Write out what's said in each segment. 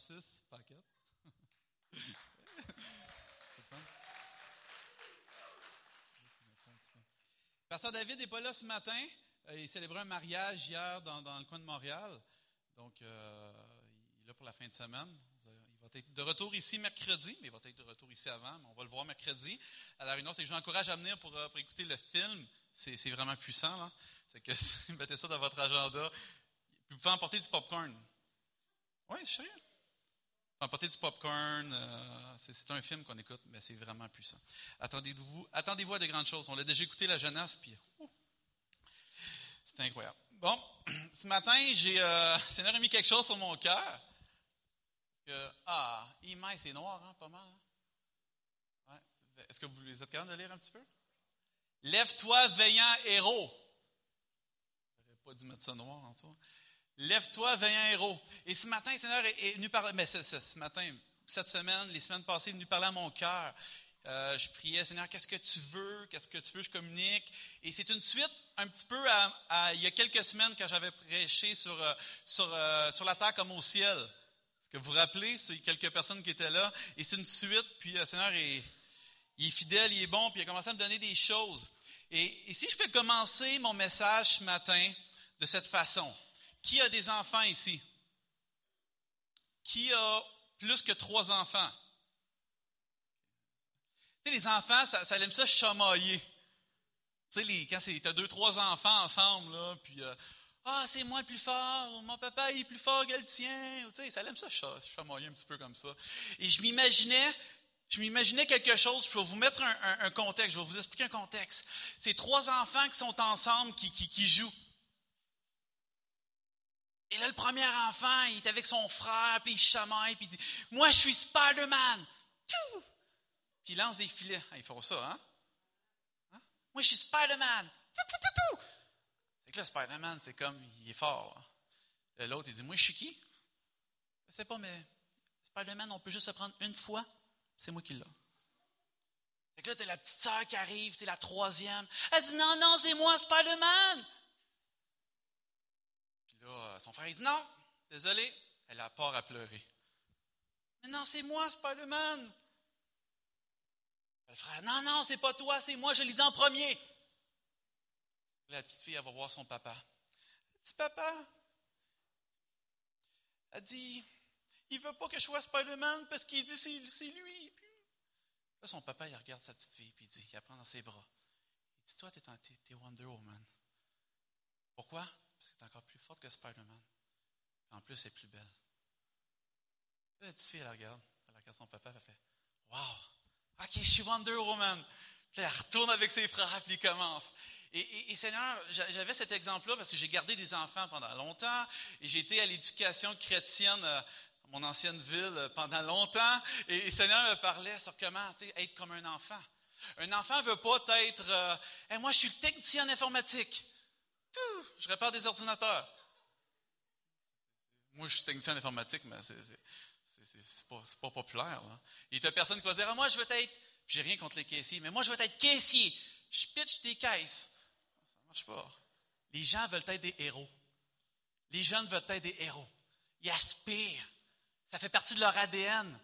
Francis Paquette. Pasteur David n'est pas là ce matin. Euh, il célébrait un mariage hier dans, le coin de Montréal. Donc, euh, il est là pour la fin de semaine. Il va être de retour ici mercredi, mais il va être de retour ici avant. On va le voir mercredi à la réunion. C'est que je à venir pour, euh, écouter le film. C'est vraiment puissant. C'est que mettez ça dans votre agenda. Vous pouvez emporter du popcorn. Oui, sais. Emporter du popcorn, euh, c'est un film qu'on écoute, mais c'est vraiment puissant. Attendez-vous attendez à de grandes choses. On l'a déjà écouté, la jeunesse, puis c'est incroyable. Bon, ce matin, j'ai, euh, Seigneur a mis quelque chose sur mon cœur. Ah, Imaï, c'est noir, hein, pas mal. Hein? Est-ce que vous êtes capable de lire un petit peu? Lève-toi, veillant héros. J'aurais pas dû mettre ça noir en dessous. Lève-toi, veillant héros. Et ce matin, le Seigneur est, venu parler, mais ce, matin, cette semaine, les semaines passées, il est venu parler à mon cœur. Euh, je priais, Seigneur, qu'est-ce que tu veux? Qu'est-ce que tu veux? Je communique? Et c'est une suite un petit peu à, il y a quelques semaines quand j'avais prêché sur, euh, sur, euh, sur la terre comme au ciel. Est-ce que vous vous rappelez? C'est quelques personnes qui étaient là? Et c'est une suite. Puis Seigneur est, il est fidèle, il est bon. Puis il a commencé à me donner des choses. Et si je fais commencer mon message ce matin de cette façon, qui a des enfants ici? Qui a plus que trois enfants? Tu sais, les enfants, ça, aime ça chamailler. Tu sais, quand tu as deux, trois enfants ensemble, là, puis euh, Ah, c'est moi le plus fort, mon papa il est plus fort que le tien. Tu sais, ça aime ça chamailler un petit peu comme ça. Et je m'imaginais, je m'imaginais quelque chose, je vais vous mettre un, contexte, je vais vous expliquer un contexte. C'est trois enfants qui sont ensemble, qui, qui jouent. Et là, le premier enfant, il est avec son frère, puis il chamaille, puis il dit Moi, je suis Spider-Man. Puis il lance des filets. Ah, ils font ça, hein? hein? Moi, je suis Spider-Man. C'est que là, Spider-Man, c'est comme, il est fort. L'autre, il dit Moi, je suis qui? Je sais pas, mais Spider-Man, on peut juste se prendre une fois. C'est moi qui l'ai. Fait que là, tu as la petite sœur qui arrive, c'est la troisième. Elle dit Non, non, c'est moi, Spider-Man son frère, il dit non, désolé. Elle a peur à pleurer. Mais non, c'est moi, Spider-Man. Le frère, non, non, c'est pas toi, c'est moi, je l'ai dit en premier. La petite fille, va voir son papa. Elle dit, papa, elle dit, il veut pas que je sois Spider-Man parce qu'il dit c'est lui. là, son papa, il regarde sa petite fille, puis il dit, il la prend dans ses bras. Il dit, toi, tu es, Wonder Woman. Pourquoi? Parce qu'elle est encore plus forte que Spider-Man. En plus, elle est plus belle. la petite fille, elle regarde, elle regarde son papa, elle fait Wow, ok, je suis Wonder Woman. Puis elle retourne avec ses frères, puis il commence. Et, Seigneur, j'avais cet exemple-là parce que j'ai gardé des enfants pendant longtemps et j'ai été à l'éducation chrétienne euh, mon ancienne ville euh, pendant longtemps. Et, Seigneur me parlait sur comment être comme un enfant. Un enfant ne veut pas être euh, moi, je suis le technicien en informatique je répare des ordinateurs. Moi, je suis technicien en informatique, mais c'est pas, pas populaire. Il y a personne qui va dire ah, Moi, je veux être. J'ai rien contre les caissiers, mais moi, je veux être caissier. Je pitch des caisses. Ça marche pas. Les gens veulent être des héros. Les jeunes veulent être des héros. Ils aspirent. Ça fait partie de leur ADN.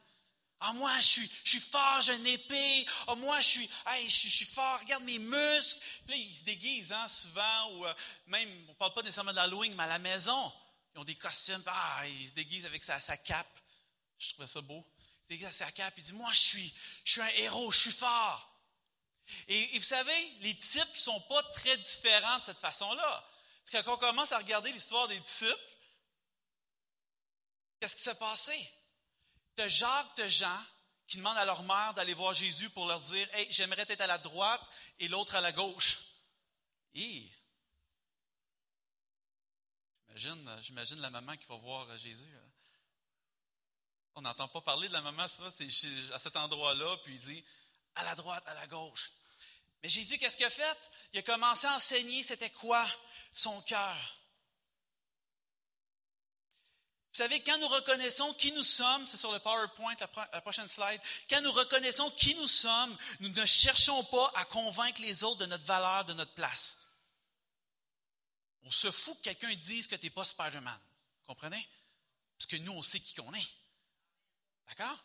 Ah, moi, je suis, je suis fort, j'ai une épée. Ah, moi, je suis, hey, je, suis fort, regarde mes muscles. Puis là, ils se déguisent, hein, souvent, ou euh, même, on ne parle pas nécessairement de l'Halloween, mais à la maison, ils ont des costumes. Ah, ils se déguisent avec sa, sa cape. Je trouvais ça beau. Ils se déguisent avec sa cape. Ils disent, moi, je suis, je suis un héros, je suis fort. Et, et vous savez, les types ne sont pas très différents de cette façon-là. Parce que quand on commence à regarder l'histoire des disciples, qu'est-ce qui s'est passé? T'as Jacques, t'as Jean qui demandent à leur mère d'aller voir Jésus pour leur dire Hey, j'aimerais être à la droite et l'autre à la gauche. J'imagine, la maman qui va voir Jésus. Hein. On n'entend pas parler de la maman, ça, c'est à cet endroit-là, puis il dit à la droite, à la gauche. Mais Jésus, qu'est-ce qu'il a fait? Il a commencé à enseigner c'était quoi son cœur. Vous savez, quand nous reconnaissons qui nous sommes, c'est sur le PowerPoint, la, prochaine slide, quand nous reconnaissons qui nous sommes, nous ne cherchons pas à convaincre les autres de notre valeur, de notre place. On se fout que quelqu'un dise que tu n'es pas Spider-Man. Comprenez? Parce que nous, on sait qui qu'on est. D'accord?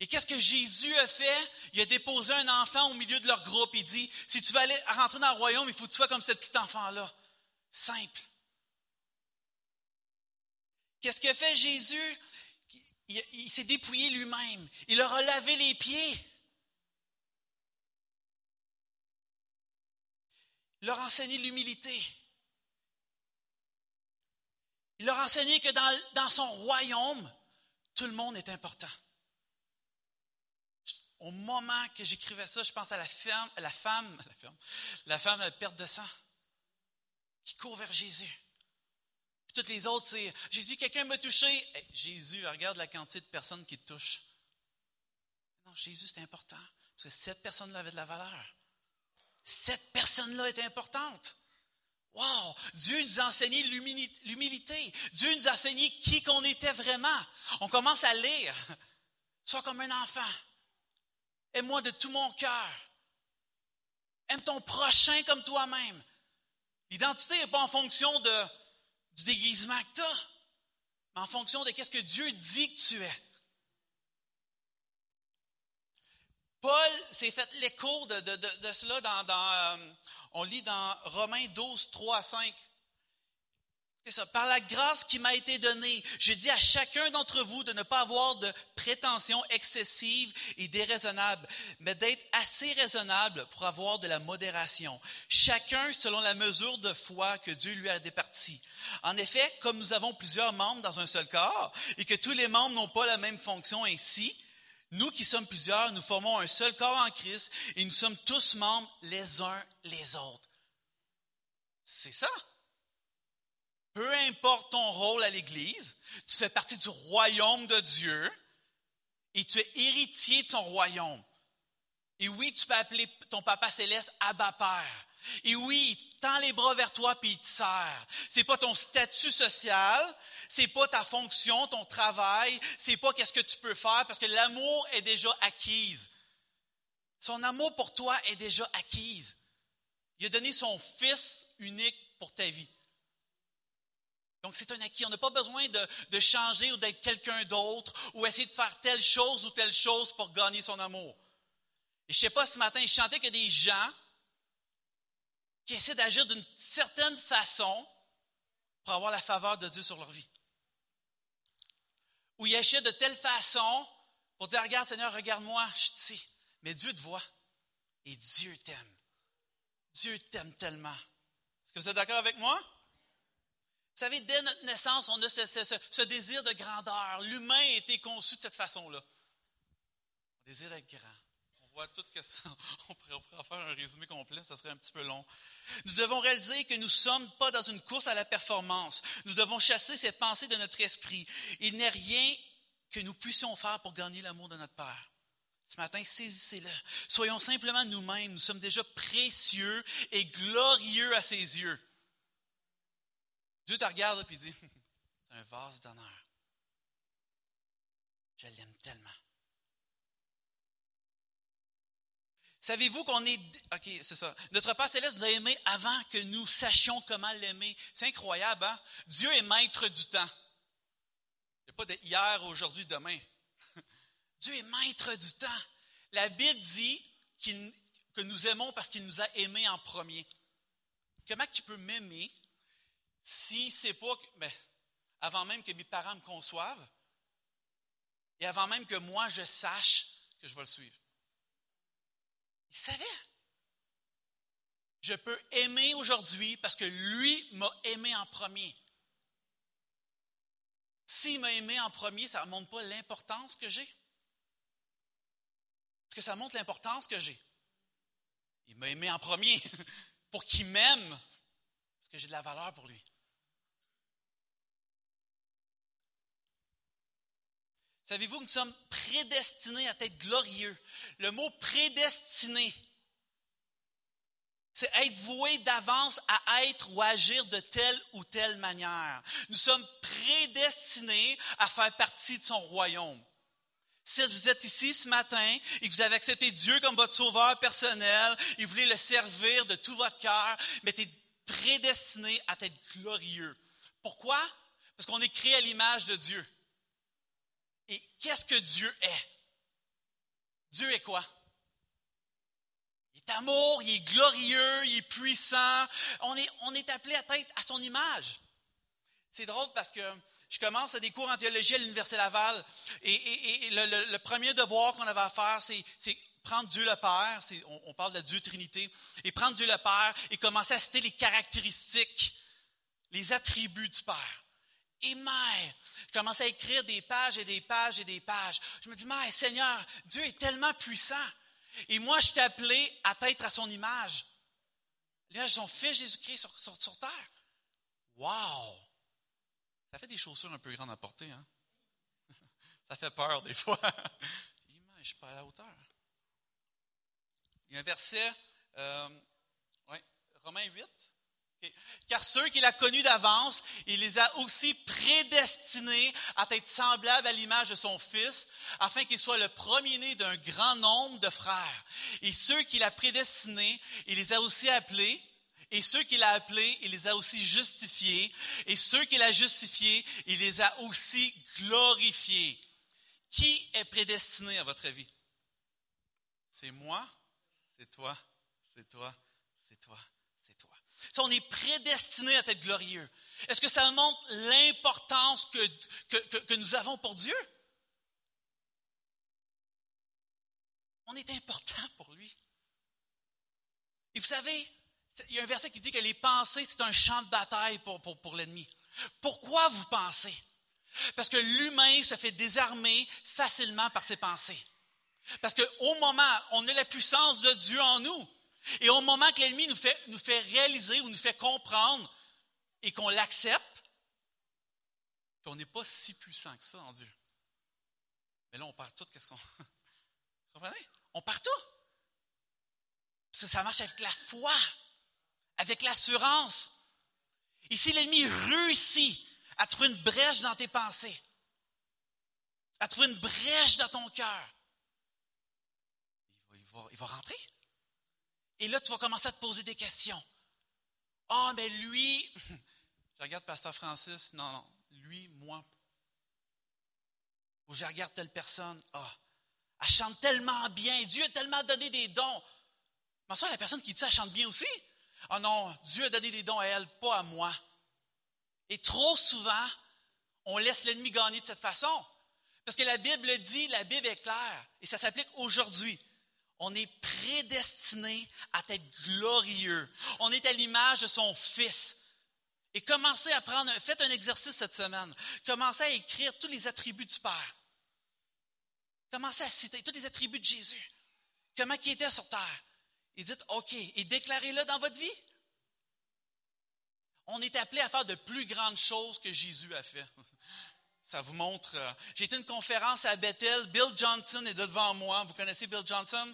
Et qu'est-ce que Jésus a fait? Il a déposé un enfant au milieu de leur groupe. Il dit, si tu veux aller rentrer dans le royaume, il faut que tu sois comme ce petit enfant-là. Simple. Qu'est-ce que fait Jésus? Il, s'est dépouillé lui-même. Il leur a lavé les pieds. Il leur a enseigné l'humilité. Il leur a enseigné que dans, son royaume, tout le monde est important. Au moment que j'écrivais ça, je pense à la femme, la femme, la femme, la femme à perte de sang, qui court vers Jésus. Toutes les autres, c'est Jésus, quelqu'un m'a touché. Jésus, regarde la quantité de personnes qui te touchent. Non, Jésus, c'est important. Parce que cette personne-là avait de la valeur. Cette personne-là est importante. Wow! Dieu nous a enseigné l'humilité. Dieu nous a enseigné qui qu'on était vraiment. On commence à lire. Sois comme un enfant. Aime-moi de tout mon cœur. Aime ton prochain comme toi-même. L'identité n'est pas en fonction de, du déguisement que tu as, mais en fonction de ce que Dieu dit que tu es. Paul s'est fait l'écho de, de, cela dans, dans euh, on lit dans Romains 12, 3 à 5. C'est ça. Par la grâce qui m'a été donnée, je dis à chacun d'entre vous de ne pas avoir de prétentions excessives et déraisonnables, mais d'être assez raisonnable pour avoir de la modération. Chacun selon la mesure de foi que Dieu lui a départie. En effet, comme nous avons plusieurs membres dans un seul corps et que tous les membres n'ont pas la même fonction ainsi, nous qui sommes plusieurs, nous formons un seul corps en Christ et nous sommes tous membres les uns les autres. C'est ça. Peu importe ton rôle à l'Église, tu fais partie du royaume de Dieu et tu es héritier de son royaume. Et oui, tu peux appeler ton papa céleste Abba Père. Et oui, il tend les bras vers toi puis il te sert. C'est pas ton statut social, c'est pas ta fonction, ton travail, c'est pas qu'est-ce que tu peux faire parce que l'amour est déjà acquise. Son amour pour toi est déjà acquise. Il a donné son fils unique pour ta vie. Donc, c'est un acquis. On n'a pas besoin de, changer ou d'être quelqu'un d'autre ou essayer de faire telle chose ou telle chose pour gagner son amour. Et je ne sais pas, ce matin, je chantais que des gens qui essaient d'agir d'une certaine façon pour avoir la faveur de Dieu sur leur vie. Ou ils agissent de telle façon pour dire, regarde Seigneur, regarde-moi, je te sais. Mais Dieu te voit et Dieu t'aime. Dieu t'aime tellement. Est-ce que vous êtes d'accord avec moi? Vous savez, dès notre naissance, on a ce, désir de grandeur. L'humain a été conçu de cette façon-là. On désire d'être grand. On voit tout que ça. On pourrait, en faire un résumé complet, ça serait un petit peu long. Nous devons réaliser que nous ne sommes pas dans une course à la performance. Nous devons chasser cette pensée de notre esprit. Il n'est rien que nous puissions faire pour gagner l'amour de notre Père. Ce matin, saisissez-le. Soyons simplement nous-mêmes. Nous sommes déjà précieux et glorieux à ses yeux. Dieu te regarde et dit, c'est un vase d'honneur. Je l'aime tellement. Savez-vous qu'on est... OK, c'est ça. Notre Père céleste nous a aimés avant que nous sachions comment l'aimer. C'est incroyable, hein? Dieu est maître du temps. Il n'y a pas de hier, aujourd'hui, demain. Dieu est maître du temps. La Bible dit que nous aimons parce qu'il nous a aimés en premier. Comment tu peux m'aimer si c'est pas, ben, avant même que mes parents me conçoivent, et avant même que moi je sache que je vais le suivre. Il savait. Je peux aimer aujourd'hui parce que lui m'a aimé en premier. S'il m'a aimé en premier, ça ne montre pas l'importance que j'ai. Est-ce que ça montre l'importance que j'ai? Il m'a aimé en premier pour qu'il m'aime, parce que j'ai de la valeur pour lui. Savez-vous que nous sommes prédestinés à être glorieux? Le mot prédestiné, c'est être voué d'avance à être ou agir de telle ou telle manière. Nous sommes prédestinés à faire partie de son royaume. Si vous êtes ici ce matin et que vous avez accepté Dieu comme votre sauveur personnel et vous voulez le servir de tout votre cœur, mais tu es prédestiné à être glorieux. Pourquoi? Parce qu'on est créé à l'image de Dieu. Et qu'est-ce que Dieu est? Dieu est quoi? Il est amour, il est glorieux, il est puissant. On est, appelé à être à son image. C'est drôle parce que je commence à des cours en théologie à l'Université Laval et, le, premier devoir qu'on avait à faire, c'est prendre Dieu le Père, on, on, parle de Dieu Trinité, et prendre Dieu le Père et commencer à citer les caractéristiques, les attributs du Père. Et mais, je commençais à écrire des pages et des pages et des pages. Je me dis, mais Seigneur, Dieu est tellement puissant. Et moi, je t'ai appelé à être à son image. L'image de son Fils Jésus-Christ sur, sur, terre. Wow! Ça fait des chaussures un peu grandes à porter, hein? Ça fait peur des fois. Je suis pas à la hauteur. Il y a un verset, euh, Romains 8. Car ceux qu'il a connus d'avance, il les a aussi prédestinés à être semblables à l'image de son Fils, afin qu'il soit le premier-né d'un grand nombre de frères. Et ceux qu'il a prédestinés, il les a aussi appelés. Et ceux qu'il a appelés, il les a aussi justifiés. Et ceux qu'il a justifiés, il les a aussi glorifiés. Qui est prédestiné à votre avis? C'est moi, c'est toi, c'est toi, c'est toi on est prédestiné à être glorieux. Est-ce que ça montre l'importance que, nous avons pour Dieu? On est important pour lui. Et vous savez, il y a un verset qui dit que les pensées, c'est un champ de bataille pour, l'ennemi. Pourquoi vous pensez? Parce que l'humain se fait désarmer facilement par ses pensées. Parce qu'au moment, on a la puissance de Dieu en nous. Et au moment que l'ennemi nous fait, nous fait réaliser ou nous fait comprendre et qu'on l'accepte, qu'on n'est pas si puissant que ça en Dieu. Mais là, on perd tout. Qu'est-ce qu'on. Vous comprenez? On perd tout. Parce que ça marche avec la foi, avec l'assurance. Et si l'ennemi réussit à trouver une brèche dans tes pensées, à trouver une brèche dans ton cœur, il va, il va rentrer. Et là, tu vas commencer à te poser des questions. Ah, mais lui, je regarde Pasteur Francis, non, non, lui, moi. Ou je regarde telle personne, ah, elle chante tellement bien, Dieu a tellement donné des dons. Mais ça, la personne qui dit ça, elle chante bien aussi. Ah non, Dieu a donné des dons à elle, pas à moi. Et trop souvent, on laisse l'ennemi gagner de cette façon. Parce que la Bible dit, la Bible est claire, et ça s'applique aujourd'hui on est prédestiné à être glorieux. On est à l'image de son Fils. Et commencez à prendre, faites un exercice cette semaine. Commencez à écrire tous les attributs du Père. Commencez à citer tous les attributs de Jésus. Comment il était sur terre. Et dites, OK, et déclarez-le dans votre vie. On est appelé à faire de plus grandes choses que Jésus a fait. Ça vous montre. Euh, j'ai été une conférence à Bethel. Bill Johnson est devant moi. Vous connaissez Bill Johnson?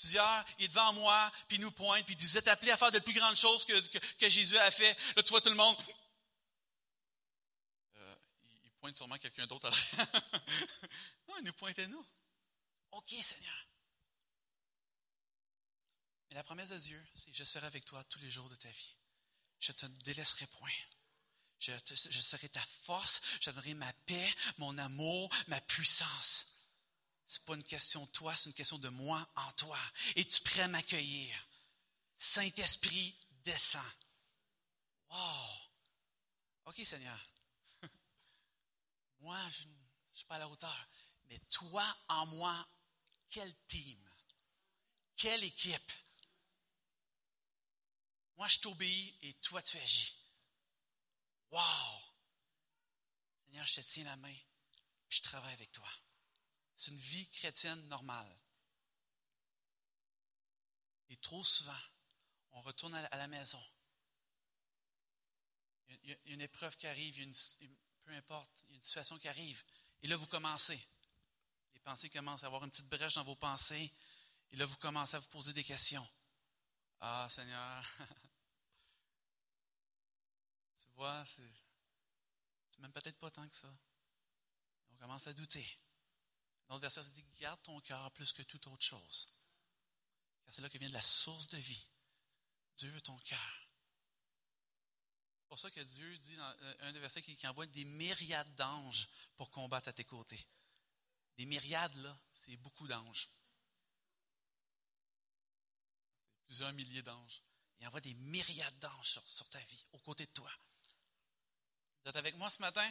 Plusieurs, il est devant moi, puis il nous pointe, puis il dit, vous êtes appelés à faire de plus grandes choses que, Jésus a fait. Là, tu vois tout le monde. Euh, il pointe sûrement quelqu'un d'autre à Non, il nous pointe à nous. OK, Seigneur. Mais la promesse de Dieu, c'est je serai avec toi tous les jours de ta vie. Je ne te délaisserai point. Je, je serai ta force, je donnerai ma paix, mon amour, ma puissance n'est pas une question de toi, c'est une question de moi en toi. Es-tu prêt à m'accueillir? Saint-Esprit, descend. Wow! OK, Seigneur. moi, je ne suis pas à la hauteur. Mais toi en moi, quel team? Quelle équipe? Moi, je t'obéis et toi, tu agis. Wow! Seigneur, je te tiens la main, puis je travaille avec toi. C'est une vie chrétienne normale. Et trop souvent, on retourne à la maison. Il y a une épreuve qui arrive, peu importe, il y a une situation qui arrive. Et là, vous commencez. Les pensées commencent à avoir une petite brèche dans vos pensées. Et là, vous commencez à vous poser des questions. Ah, Seigneur, tu vois, tu m'aimes peut-être pas tant que ça. On commence à douter. Dans le verset, dit Garde ton cœur plus que toute autre chose. Car c'est là que vient de la source de vie. Dieu veut ton cœur. pour ça que Dieu dit dans euh, un des versets qu'il envoie des myriades d'anges pour combattre à tes côtés. Des myriades, là, c'est beaucoup d'anges. Plusieurs milliers d'anges. Il envoie des myriades d'anges sur, sur ta vie, aux côtés de toi. Vous êtes avec moi ce matin?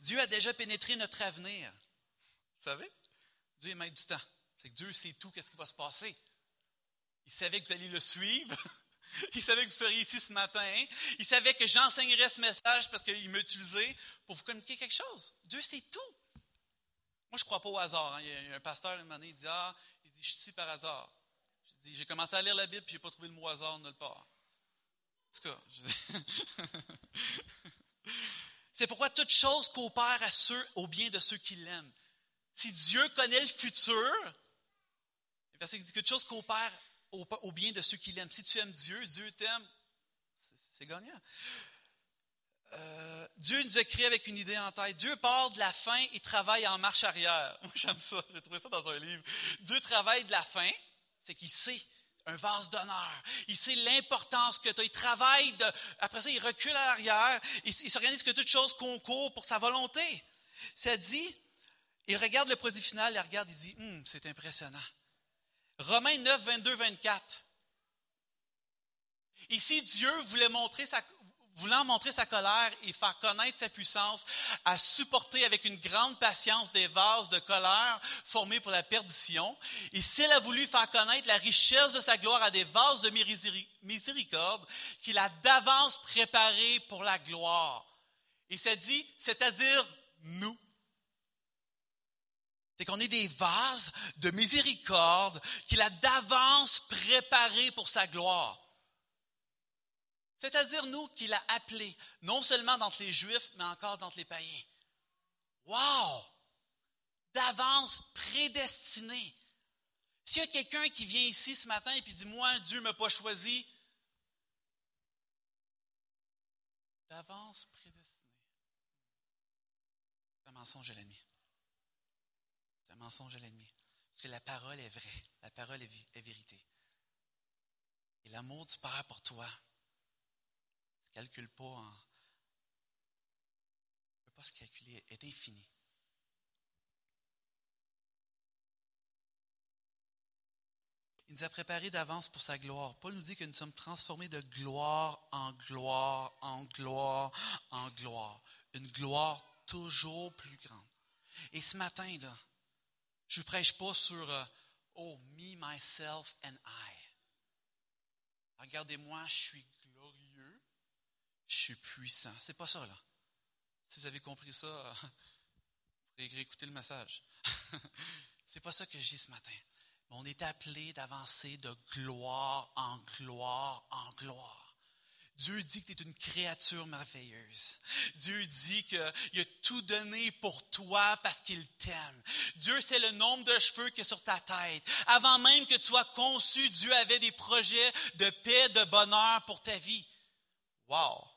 Dieu a déjà pénétré notre avenir. Vous savez? Dieu est maître du temps. C'est que Dieu sait tout, qu'est-ce qui va se passer. Il savait que vous alliez le suivre. Il savait que vous seriez ici ce matin. Il savait que j'enseignerais ce message parce qu'il m'a utilisé pour vous communiquer quelque chose. Dieu sait tout. Moi, je ne crois pas au hasard. Hein. Il y a un pasteur, une année, il dit Ah, il dit, je suis ici par hasard. J'ai commencé à lire la Bible et je n'ai pas trouvé le mot hasard nulle part. En tout cas, c'est pourquoi toute chose coopère à ceux, au bien de ceux qui l'aiment. Si Dieu connaît le futur, dit que toute chose coopère au, bien de ceux qui l'aiment. Si tu aimes Dieu, Dieu t'aime. C'est gagnant. Euh, Dieu nous a créé avec une idée en tête. Dieu part de la fin et travaille en marche arrière. Moi, j'aime ça. J'ai trouvé ça dans un livre. Dieu travaille de la fin, c'est qu'il sait un vase d'honneur. Il sait l'importance que tu as. Il travaille, après ça, il recule à l'arrière. Il, il s'organise que toute chose concourt pour sa volonté. Ça dit, il regarde le produit final, il regarde, il dit, hum, c'est impressionnant. Romains 9, 22, 24. Ici, Dieu voulait montrer sa, voulant montrer sa colère et faire connaître sa puissance, à supporter avec une grande patience des vases de colère formés pour la perdition. Et s'il a voulu faire connaître la richesse de sa gloire à des vases de miséricorde qu'il a d'avance préparés pour la gloire. Et ça dit, c'est-à-dire nous. C'est qu'on est des vases de miséricorde qu'il a d'avance préparés pour sa gloire. C'est-à-dire nous qu'il a appelés, non seulement d'entre les Juifs, mais encore d'entre les païens. Wow! D'avance prédestiné. S'il y a quelqu'un qui vient ici ce matin et qui dit Moi, Dieu ne m'a pas choisi, d'avance prédestiné. C'est un mensonge à l'ennemi. C'est un mensonge à l'ennemi. Parce que la parole est vraie. La parole est, vérité. Et l'amour du Père pour toi, calcule pas en. ne peut pas se calculer, est infini. Il nous a préparé d'avance pour sa gloire. Paul nous dit que nous sommes transformés de gloire en gloire, en gloire, en gloire. Une gloire toujours plus grande. Et ce matin, là, je ne prêche pas sur euh, Oh, me, myself and I. Regardez-moi, je suis je suis puissant. C'est pas ça, là. Si vous avez compris ça, vous pourrez le message. C'est pas ça que je dis ce matin. On est appelé d'avancer de gloire en gloire en gloire. Dieu dit que tu es une créature merveilleuse. Dieu dit qu'il a tout donné pour toi parce qu'il t'aime. Dieu sait le nombre de cheveux qui est sur ta tête. Avant même que tu sois conçu, Dieu avait des projets de paix, de bonheur pour ta vie. Wow!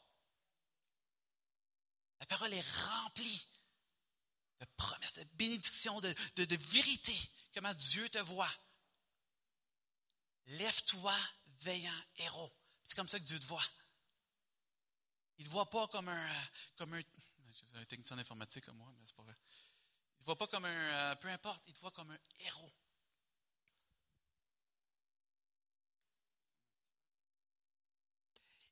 La parole est remplie de promesses, de bénédictions, de, vérité. Comment Dieu te voit. Lève-toi, veillant héros. C'est comme ça que Dieu te voit. Il ne te voit pas comme un, comme un, un technicien informatique comme moi, mais c'est pas vrai. Il ne te voit pas comme un, euh, peu importe, il te voit comme un héros.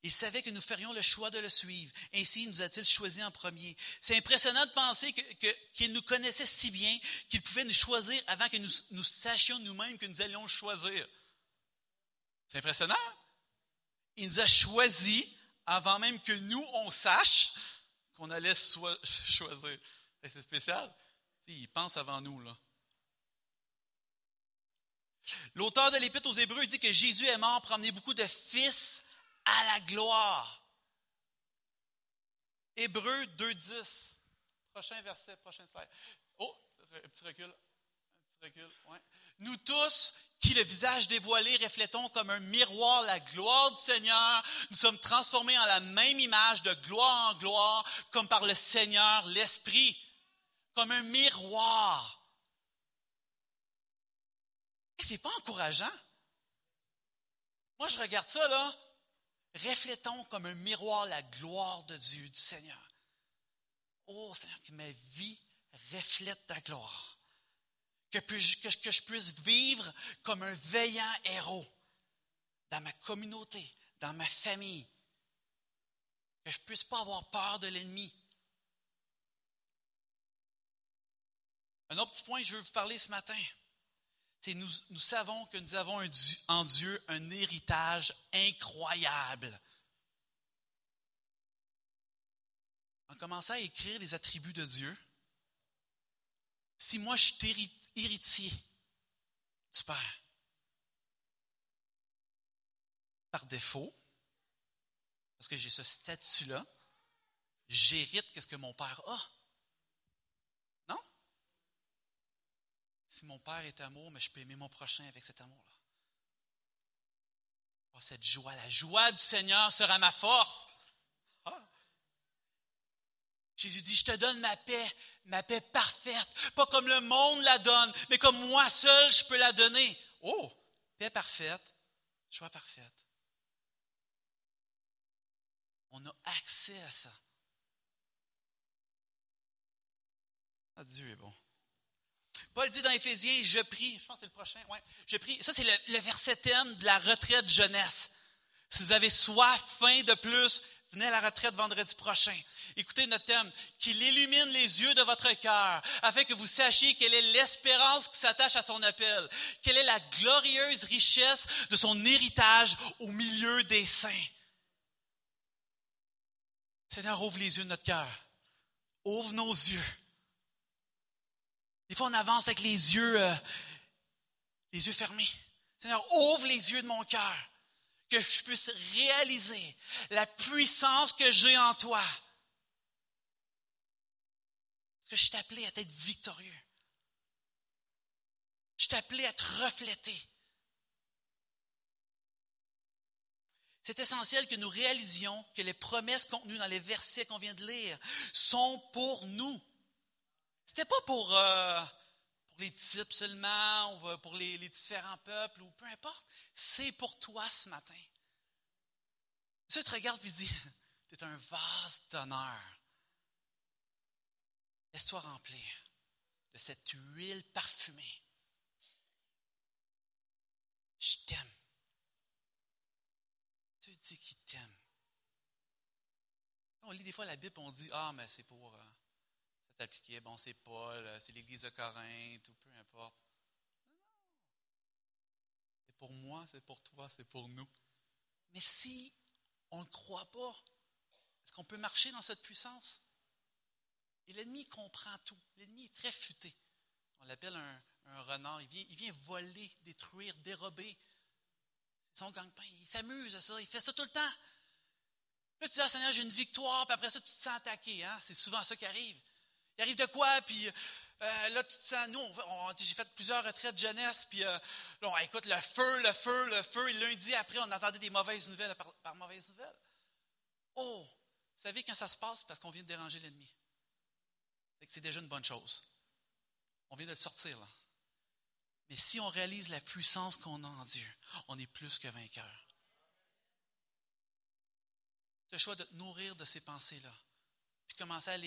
Il savait que nous ferions le choix de le suivre. Ainsi, nous a-t-il choisi en premier. C'est impressionnant de penser qu'il nous connaissait si bien qu'il pouvait nous choisir avant que nous, sachions nous-mêmes que nous allions choisir. C'est impressionnant. Il nous a choisis avant même que nous, on sache qu'on allait choisir. C'est spécial. Il pense avant nous. L'auteur de l'Épître aux Hébreux dit que Jésus est mort pour amener beaucoup de fils à la gloire. Hébreu 2.10. Prochain verset, prochain slide. Oh, un petit recul. Un petit recul, ouais. Nous tous, qui le visage dévoilé reflétons comme un miroir la gloire du Seigneur, nous sommes transformés en la même image de gloire en gloire, comme par le Seigneur l'Esprit, comme un miroir. C'est pas encourageant. Moi, je regarde ça, là. Reflétons comme un miroir la gloire de Dieu, du Seigneur. Oh Seigneur, que ma vie reflète ta gloire. Que, que, je puisse vivre comme un veillant héros dans ma communauté, dans ma famille. Que je ne puisse pas avoir peur de l'ennemi. Un autre petit point que je veux vous parler ce matin, nous, nous savons que nous avons en Dieu un héritage incroyable. En commençant à écrire les attributs de Dieu, si moi je suis héritier du Père, par défaut, parce que j'ai ce statut-là, j'hérite ce que mon Père a. Si mon Père est amour, mais je peux aimer mon prochain avec cet amour-là. Oh, cette joie, la joie du Seigneur sera ma force. Ah. Jésus dit, je te donne ma paix, ma paix parfaite, pas comme le monde la donne, mais comme moi seul je peux la donner. Oh, paix parfaite, joie parfaite. On a accès à ça. Ah, Dieu est bon. Paul dit dans Éphésiens, je prie, je pense que c'est le prochain, je prie, ça c'est le, verset thème de la retraite jeunesse. Si vous avez soif, faim de plus, venez à la retraite vendredi prochain. Écoutez notre thème, qu'il illumine les yeux de votre cœur, afin que vous sachiez quelle est l'espérance qui s'attache à son appel, quelle est la glorieuse richesse de son héritage au milieu des saints. Seigneur, ouvre les yeux de notre cœur. Ouvre nos yeux des fois, on avance avec les yeux, euh, les yeux fermés. Seigneur, ouvre les yeux de mon cœur, que je puisse réaliser la puissance que j'ai en toi. Parce que je t'ai appelé à être victorieux. Je t'ai appelé à te refléter. C'est essentiel que nous réalisions que les promesses contenues dans les versets qu'on vient de lire sont pour nous. C'était pas pour, euh, pour les disciples seulement ou euh, pour les, différents peuples ou peu importe. C'est pour toi ce matin. Tu te regardes et dis, tu es un vase d'honneur. Laisse-toi remplir de cette huile parfumée. Je t'aime. Tu dis qu'il t'aime. On lit des fois la Bible, on dit Ah, mais c'est pour. Euh, appliqué, bon, c'est Paul, euh, c'est l'Église de Corinthe, ou peu importe. Non, C'est pour moi, c'est pour toi, c'est pour nous. Mais si on ne croit pas, est-ce qu'on peut marcher dans cette puissance? Et l'ennemi comprend tout. L'ennemi est très futé. On l'appelle un, renard. Il vient, il vient voler, détruire, dérober. Son gang-pain. Il s'amuse à ça. Il fait ça tout le temps. Là, tu dis, ah, Seigneur, j'ai une victoire, puis après ça, tu te sens attaqué. Hein? C'est souvent ça qui arrive. Il arrive de quoi, puis euh, là, tu te sens, nous, j'ai fait plusieurs retraites de jeunesse, puis euh, là, on, écoute le feu, le feu, le feu, et lundi après, on entendait des mauvaises nouvelles par, mauvaises nouvelles. Oh, vous savez quand ça se passe? Parce qu'on vient de déranger l'ennemi. C'est déjà une bonne chose. On vient de le sortir, là. Mais si on réalise la puissance qu'on a en Dieu, on est plus que vainqueur. Le choix de te nourrir de ces pensées-là puis commencer à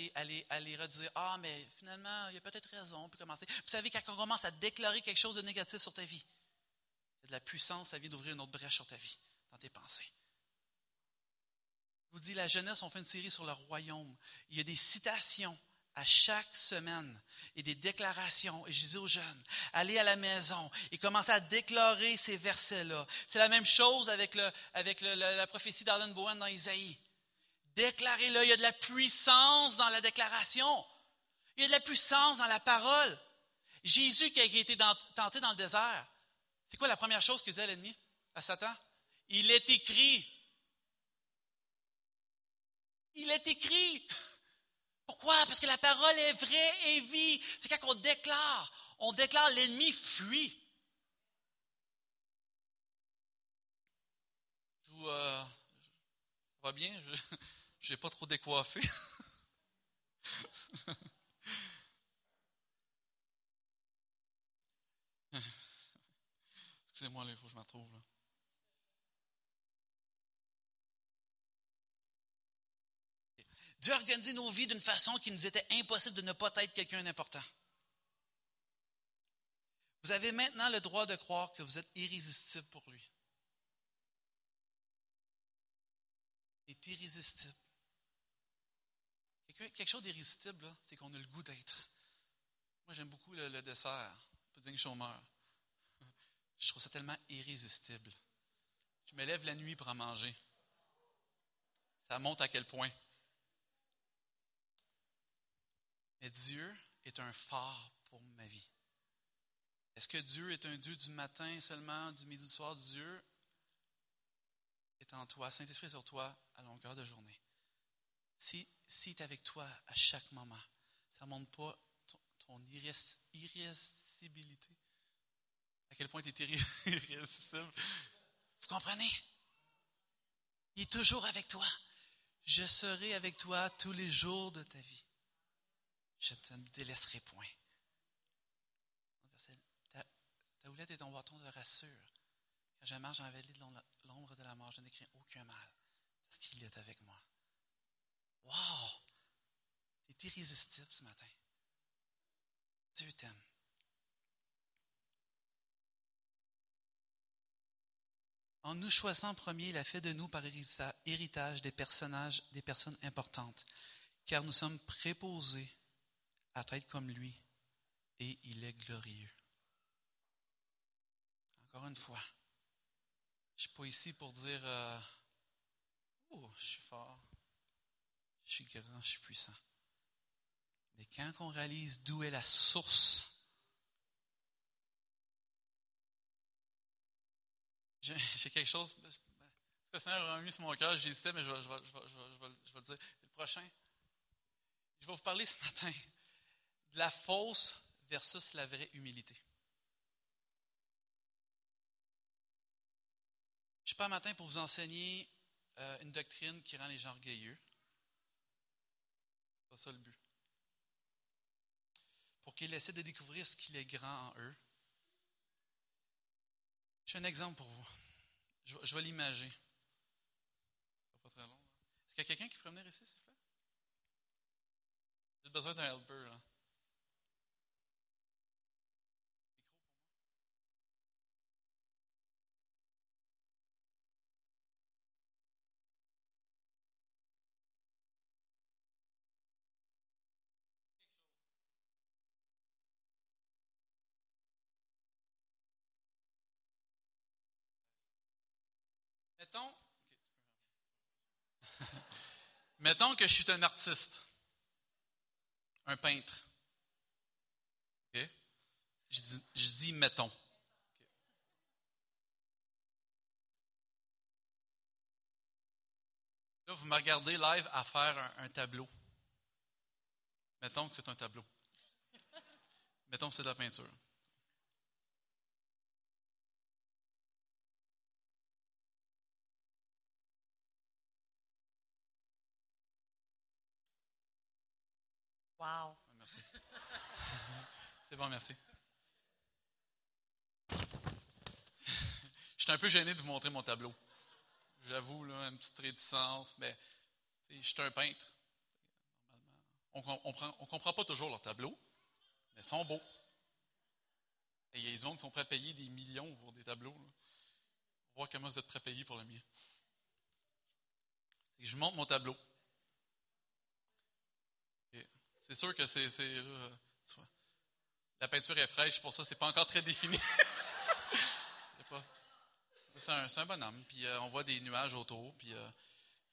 les, redire. Ah, mais finalement, il y a peut-être raison. Puis commencer. Vous savez, quand on commence à déclarer quelque chose de négatif sur ta vie, c'est de la puissance, ça vient d'ouvrir une autre brèche sur ta vie, dans tes pensées. Je vous dis, la jeunesse, on fait une série sur le royaume. Il y a des citations à chaque semaine et des déclarations. Et je dis aux jeunes, allez à la maison et commencez à déclarer ces versets-là. C'est la même chose avec, avec la prophétie d'Arlen Bowen dans Isaïe. Déclarez-le. Il y a de la puissance dans la déclaration. Il y a de la puissance dans la parole. Jésus qui a été tenté dans le désert, c'est quoi la première chose que disait l'ennemi à Satan? Il est écrit. Il est écrit. Pourquoi? Parce que la parole est vraie et vie. C'est quand on déclare, on déclare l'ennemi fuit. Je vous, euh, bien? je n'ai pas trop décoiffé. Excusez-moi, il faut que je me retrouve. Là. Dieu a organisé nos vies d'une façon qui nous était impossible de ne pas être quelqu'un d'important. Vous avez maintenant le droit de croire que vous êtes irrésistible pour lui. est irrésistible. Quelque chose d'irrésistible, c'est qu'on a le goût d'être. Moi, j'aime beaucoup le, dessert, pudding chômeur. Je trouve ça tellement irrésistible. Je me lève la nuit pour en manger. Ça montre à quel point. Mais Dieu est un phare pour ma vie. Est-ce que Dieu est un Dieu du matin seulement, du midi, du soir? Dieu est en toi, Saint-Esprit sur toi à longueur de journée. Si, si est avec toi à chaque moment, ça ne montre pas ton, irrésistibilité. À quel point tu es irrésistible. Vous comprenez? Il est toujours avec toi. Je serai avec toi tous les jours de ta vie. Je ne te délaisserai point. Ta, houlette et ton bâton te rassurent. Quand je marche vallée de l'ombre de la mort, je ne crains aucun mal, parce qu'il est avec moi. Wow! Es irrésistible ce matin. Dieu t'aime. En nous choisissant premier, il a fait de nous par héritage des personnages, des personnes importantes, car nous sommes préposés à être comme lui, et il est glorieux. Encore une fois, je ne suis pas ici pour dire euh, Oh, je suis fort, je suis grand, je suis puissant. Mais quand on réalise d'où est la source, j'ai quelque chose. Le Seigneur a mis sur mon cœur, j'hésitais, mais je vais, le dire. Le prochain, je vais vous parler ce matin de la fausse versus la vraie humilité. Je suis pas matin pour vous enseigner euh, une doctrine qui rend les gens orgueilleux. C'est pas ça le but. Pour qu'ils essaient de découvrir ce qu'il est grand en eux. J'ai un exemple pour vous. Je, vais l'imager. pas très long. Est-ce qu'il y a quelqu'un qui peut venir ici, s'il vous plaît? J'ai besoin d'un helper. Là. Mettons, que je suis un artiste, un peintre. Je, dis, mettons. Là, vous me regardez live à faire un, un tableau. Mettons que c'est un tableau. Mettons que c'est de la peinture. Wow. Merci. C'est bon, merci. Je suis un peu gêné de vous montrer mon tableau. J'avoue, là, une petite réticence, mais je suis un peintre. On ne comprend pas toujours leur tableau, mais ils sont beaux. Et il y a des gens qui sont prêts à payer des millions pour des tableaux. On va voir comment vous êtes prêts à payer pour le mien. je montre mon tableau. C'est sûr que c'est. La peinture est fraîche, pour ça, c'est pas encore très défini. c'est un, un, bonhomme, puis euh, on voit des nuages autour, puis euh,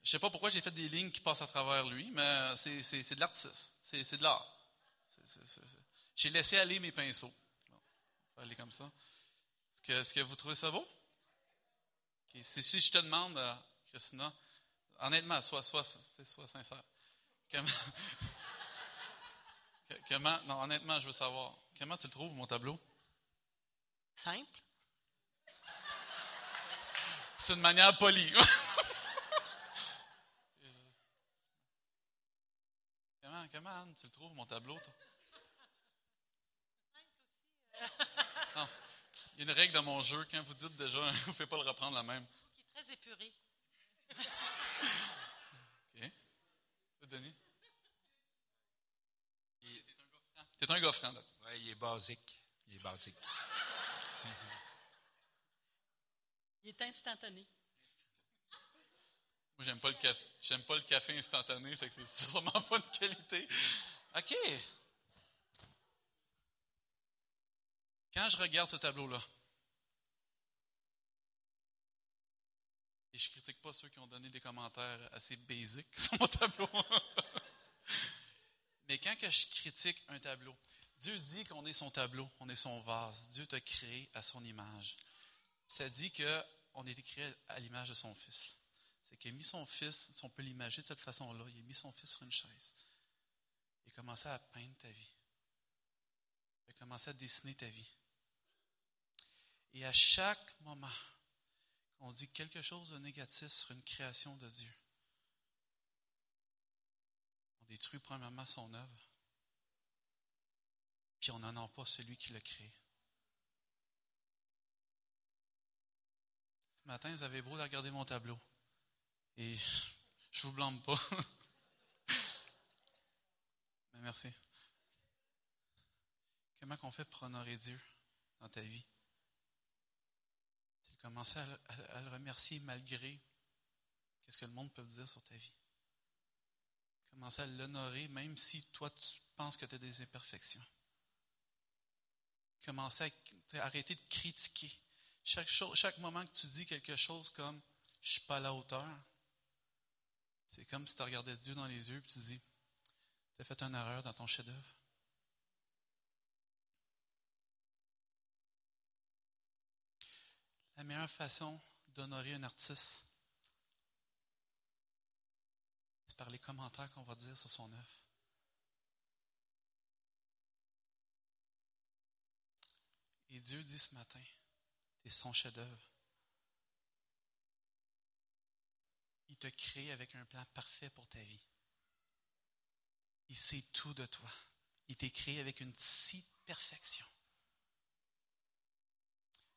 je sais pas pourquoi j'ai fait des lignes qui passent à travers lui, mais c'est de l'artiste, c'est de l'art. J'ai laissé aller mes pinceaux. Bon, aller comme ça. Est-ce que, vous trouvez ça beau? Si, je te demande, euh, Christina, honnêtement, sois sincère. Comment, non, honnêtement, je veux savoir, comment tu le trouves, mon tableau? Simple. C'est une manière polie. comment, comment, Anne, tu le trouves, mon tableau? Toi? Simple aussi. non. Il y a une règle dans mon jeu. Quand vous dites déjà, vous ne faites pas le reprendre la même. Qui est très épuré. OK. C'est Denis? T'es un gars franc, là. Ouais, il est basique. Il est basique. Il est instantané. Moi, j'aime pas le café. J'aime pas le café instantané, c'est que c'est sûrement pas de qualité. OK. Quand je regarde ce tableau-là, et je critique pas ceux qui ont donné des commentaires assez basiques sur mon tableau, mais quand que je critique un tableau, Dieu dit qu'on est son tableau, on est son vase. Dieu t'a créé à son image. Ça dit qu'on est créé à l'image de son Fils. C'est qu'il a mis son Fils, si on peut l'imaginer de cette façon-là, il a mis son Fils sur une chaise. Il a commencé à peindre ta vie. Il a commencé à dessiner ta vie. Et à chaque moment qu'on dit quelque chose de négatif sur une création de Dieu, détruit premièrement son œuvre, puis on a pas celui qui l'a créé. Ce matin, vous avez beau de regarder mon tableau, et je vous blâme pas. Mais merci. Comment qu'on fait pour honorer Dieu dans ta vie? C'est de commencer à, le remercier malgré qu'est-ce que le monde peut dire sur ta vie. À l'honorer même si toi tu penses que tu as des imperfections. Commencer à arrêter de critiquer. Chaque, chose, chaque moment que tu dis quelque chose comme je suis pas à la hauteur, c'est comme si tu regardais Dieu dans les yeux et tu dis tu as fait une erreur dans ton chef-d'œuvre. La meilleure façon d'honorer un artiste, c'est par les commentaires qu'on va dire sur son œuvre. Et Dieu dit ce matin, tu es son chef-d'œuvre. Il te crée avec un plan parfait pour ta vie. Il sait tout de toi. Il t'a créé avec une si perfection.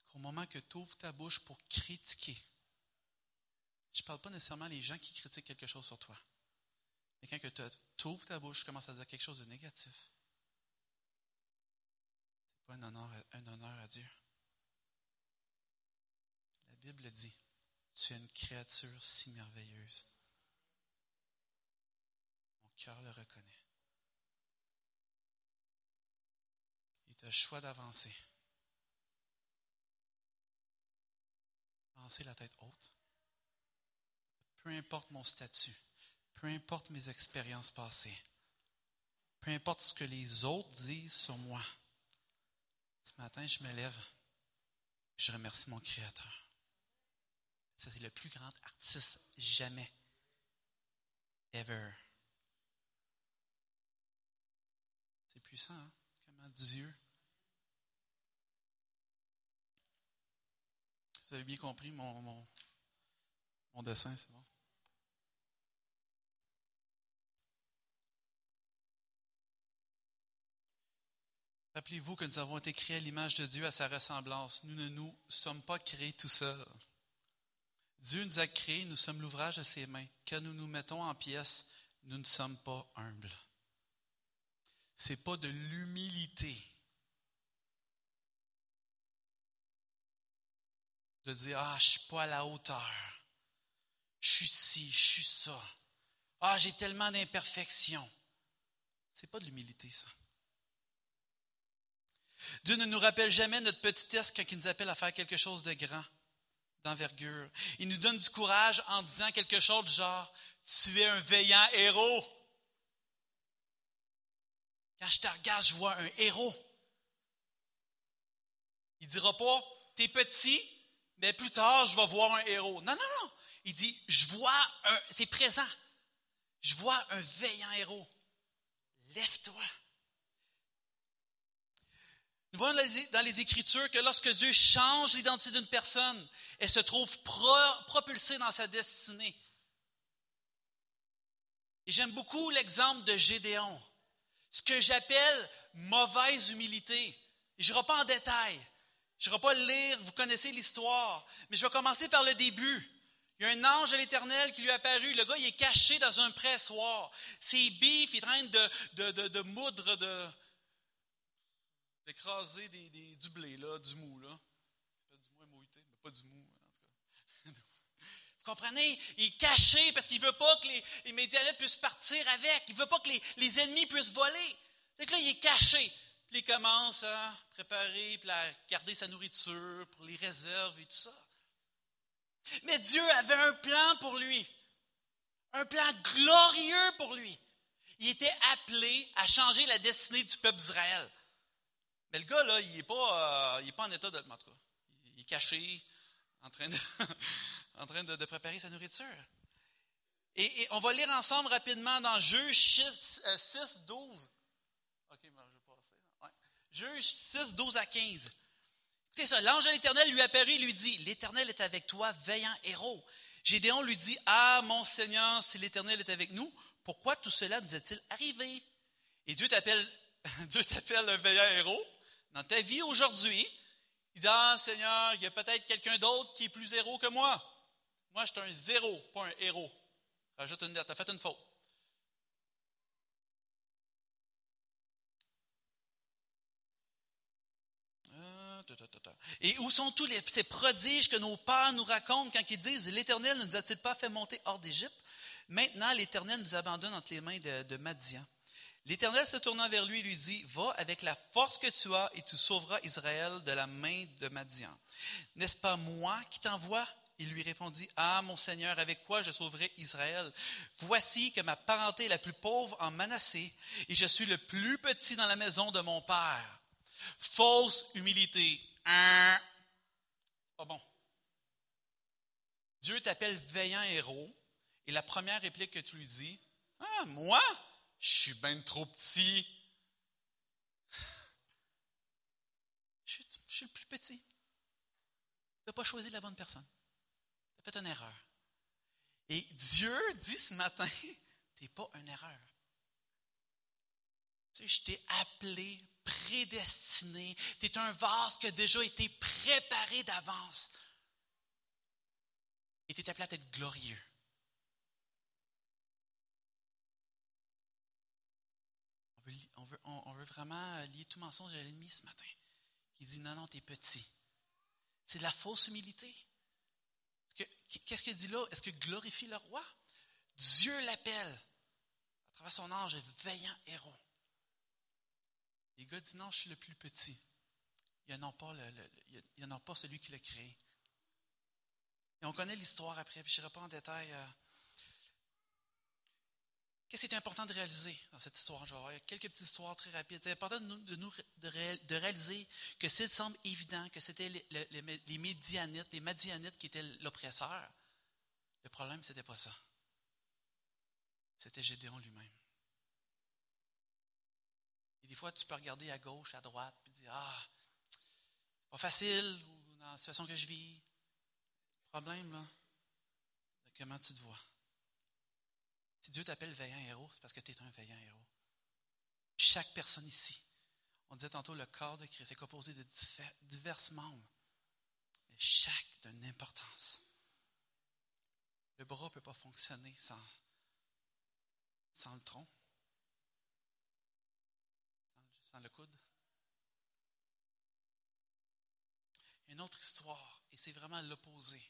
Qu'au moment que tu ouvres ta bouche pour critiquer, je ne parle pas nécessairement des gens qui critiquent quelque chose sur toi. Mais quand tu ouvres ta bouche, tu commences à dire quelque chose de négatif. Ce n'est pas un honneur, à- un honneur à Dieu. La Bible dit, tu es une créature si merveilleuse. Mon cœur le reconnaît. As le choix d'avancer. Avancer la tête haute. Peu importe mon statut, peu importe mes expériences passées, peu importe ce que les autres disent sur moi. Ce matin, je me lève et je remercie mon Créateur. C'est le plus grand artiste jamais. Ever. C'est puissant, hein? Comment Dieu. Vous avez bien compris mon, mon dessin, c'est bon? Rappelez-vous que nous avons été créés à l'image de Dieu, à sa ressemblance. Nous ne nous sommes pas créés tout seuls. Dieu nous a créés, nous sommes l'ouvrage de ses mains. Quand nous nous mettons en pièces, nous ne sommes pas humbles. Ce n'est pas de l'humilité de dire Ah, je ne suis pas à la hauteur. Je suis ci, je suis ça. Ah, j'ai tellement d'imperfections. Ce n'est pas de l'humilité, ça. Dieu ne nous rappelle jamais notre petitesse quand il nous appelle à faire quelque chose de grand, d'envergure. Il nous donne du courage en disant quelque chose du genre Tu es un veillant héros. Quand je te regarde, je vois un héros. Il ne dira pas T'es petit, mais plus tard, je vais voir un héros. Non, non, non. Il dit Je vois un. C'est présent. Je vois un veillant héros. Lève-toi. Nous voyons dans les Écritures que lorsque Dieu change l'identité d'une personne, elle se trouve pro- propulsée dans sa destinée. Et j'aime beaucoup l'exemple de Gédéon, ce que j'appelle mauvaise humilité. Je n'irai pas en détail, je n'irai pas le lire, vous connaissez l'histoire, mais je vais commencer par le début. Il y a un ange de l'Éternel qui lui est apparu. Le gars, il est caché dans un pressoir. Ses bifs, il est en train de, de moudre de, d'écraser des, des- du blé, là, du mou, là. Ça fait du mou mais pas du mou, en tout cas. Vous comprenez? Il est caché parce qu'il veut pas que les, les Médianites puissent partir avec. Il veut pas que les, les ennemis puissent voler. Donc là, il est caché. Puis il commence à préparer, puis à garder sa nourriture pour les réserves et tout ça. Mais Dieu avait un plan pour lui. Un plan glorieux pour lui. Il était appelé à changer la destinée du peuple d'Israël. Mais le gars, là, il n'est pas, euh, pas en état de. En tout cas, il est caché, en train de, en train de, préparer sa nourriture. Et, on va lire ensemble rapidement dans Juge 6, euh, 6 12. OK, ben, je vais passer. Ouais. Juge 6, 12 à 15. Écoutez ça, l'ange de l'Éternel lui apparut et lui dit, l'Éternel est avec toi, veillant héros. Gédéon lui dit, ah mon Seigneur, si l'Éternel est avec nous, pourquoi tout cela nous est-il arrivé? Et Dieu t'appelle, Dieu t'appelle un veillant héros dans ta vie aujourd'hui. Il dit, ah Seigneur, il y a peut-être quelqu'un d'autre qui est plus héros que moi. Moi, je suis un zéro, pas un héros. Rajoute une lettre, tu as fait une faute. Ah. Et où sont tous ces prodiges que nos pères nous racontent quand ils disent L'Éternel ne nous a-t-il pas fait monter hors d'Égypte? Maintenant, l'Éternel nous abandonne entre les mains de, de Madian. L'Éternel se tournant vers lui lui dit Va avec la force que tu as et tu sauveras Israël de la main de Madian. N'est-ce pas moi qui t'envoie? Il lui répondit Ah, mon Seigneur, avec quoi je sauverai Israël? Voici que ma parenté est la plus pauvre en Manassé et je suis le plus petit dans la maison de mon père. Fausse humilité. Hein? Pas bon. Dieu t'appelle veillant héros et la première réplique que tu lui dis Ah, moi? Je suis bien trop petit. Je suis, le plus petit. Tu n'as pas choisi la bonne personne. Tu as fait une erreur. Et Dieu dit ce matin Tu n'es pas une erreur. Tu sais, je t'ai appelé, prédestiné. Tu es un vase qui a déjà été préparé d'avance. Et tu es appelé à être glorieux. On veut- vraiment lier tout mensonge à l'ennemi ce matin. Qui dit non, non, tu es petit. C'est de la fausse humilité. Est-ce que- Qu'est-ce qu'il dit là? Est-ce que glorifie le roi? Dieu l'appelle à travers son ange veillant héros. Les gars disent non, je suis le plus petit. Il n'y en a pas, celui qui l'a créé. Et on connaît l'histoire après, puis je n'irai pas en détail. euh. Qu'est-ce qui est important de réaliser dans cette histoire? Genre, il y a quelques petites histoires très rapides. C'est important de, nous, de, réaliser que s'il semble évident que c'était les, les, les- les Médianites, les Madianites qui étaient l'oppresseur, le problème, ce n'était pas ça. C'était Gédéon lui-même. Et des fois, tu peux regarder à gauche, à droite, puis dire Ah, c'est pas facile, ou dans la situation que je vis. Le problème, là, c'est comment tu te vois. Si Dieu t'appelle veillant héros, c'est parce que tu es un veillant héros. Chaque personne ici, on disait tantôt, le corps de Christ est composé de diffé- divers membres, mais chaque d'une importance. Le bras ne peut pas fonctionner sans, sans le tronc, sans le coude. Une autre histoire, et c'est vraiment l'opposé.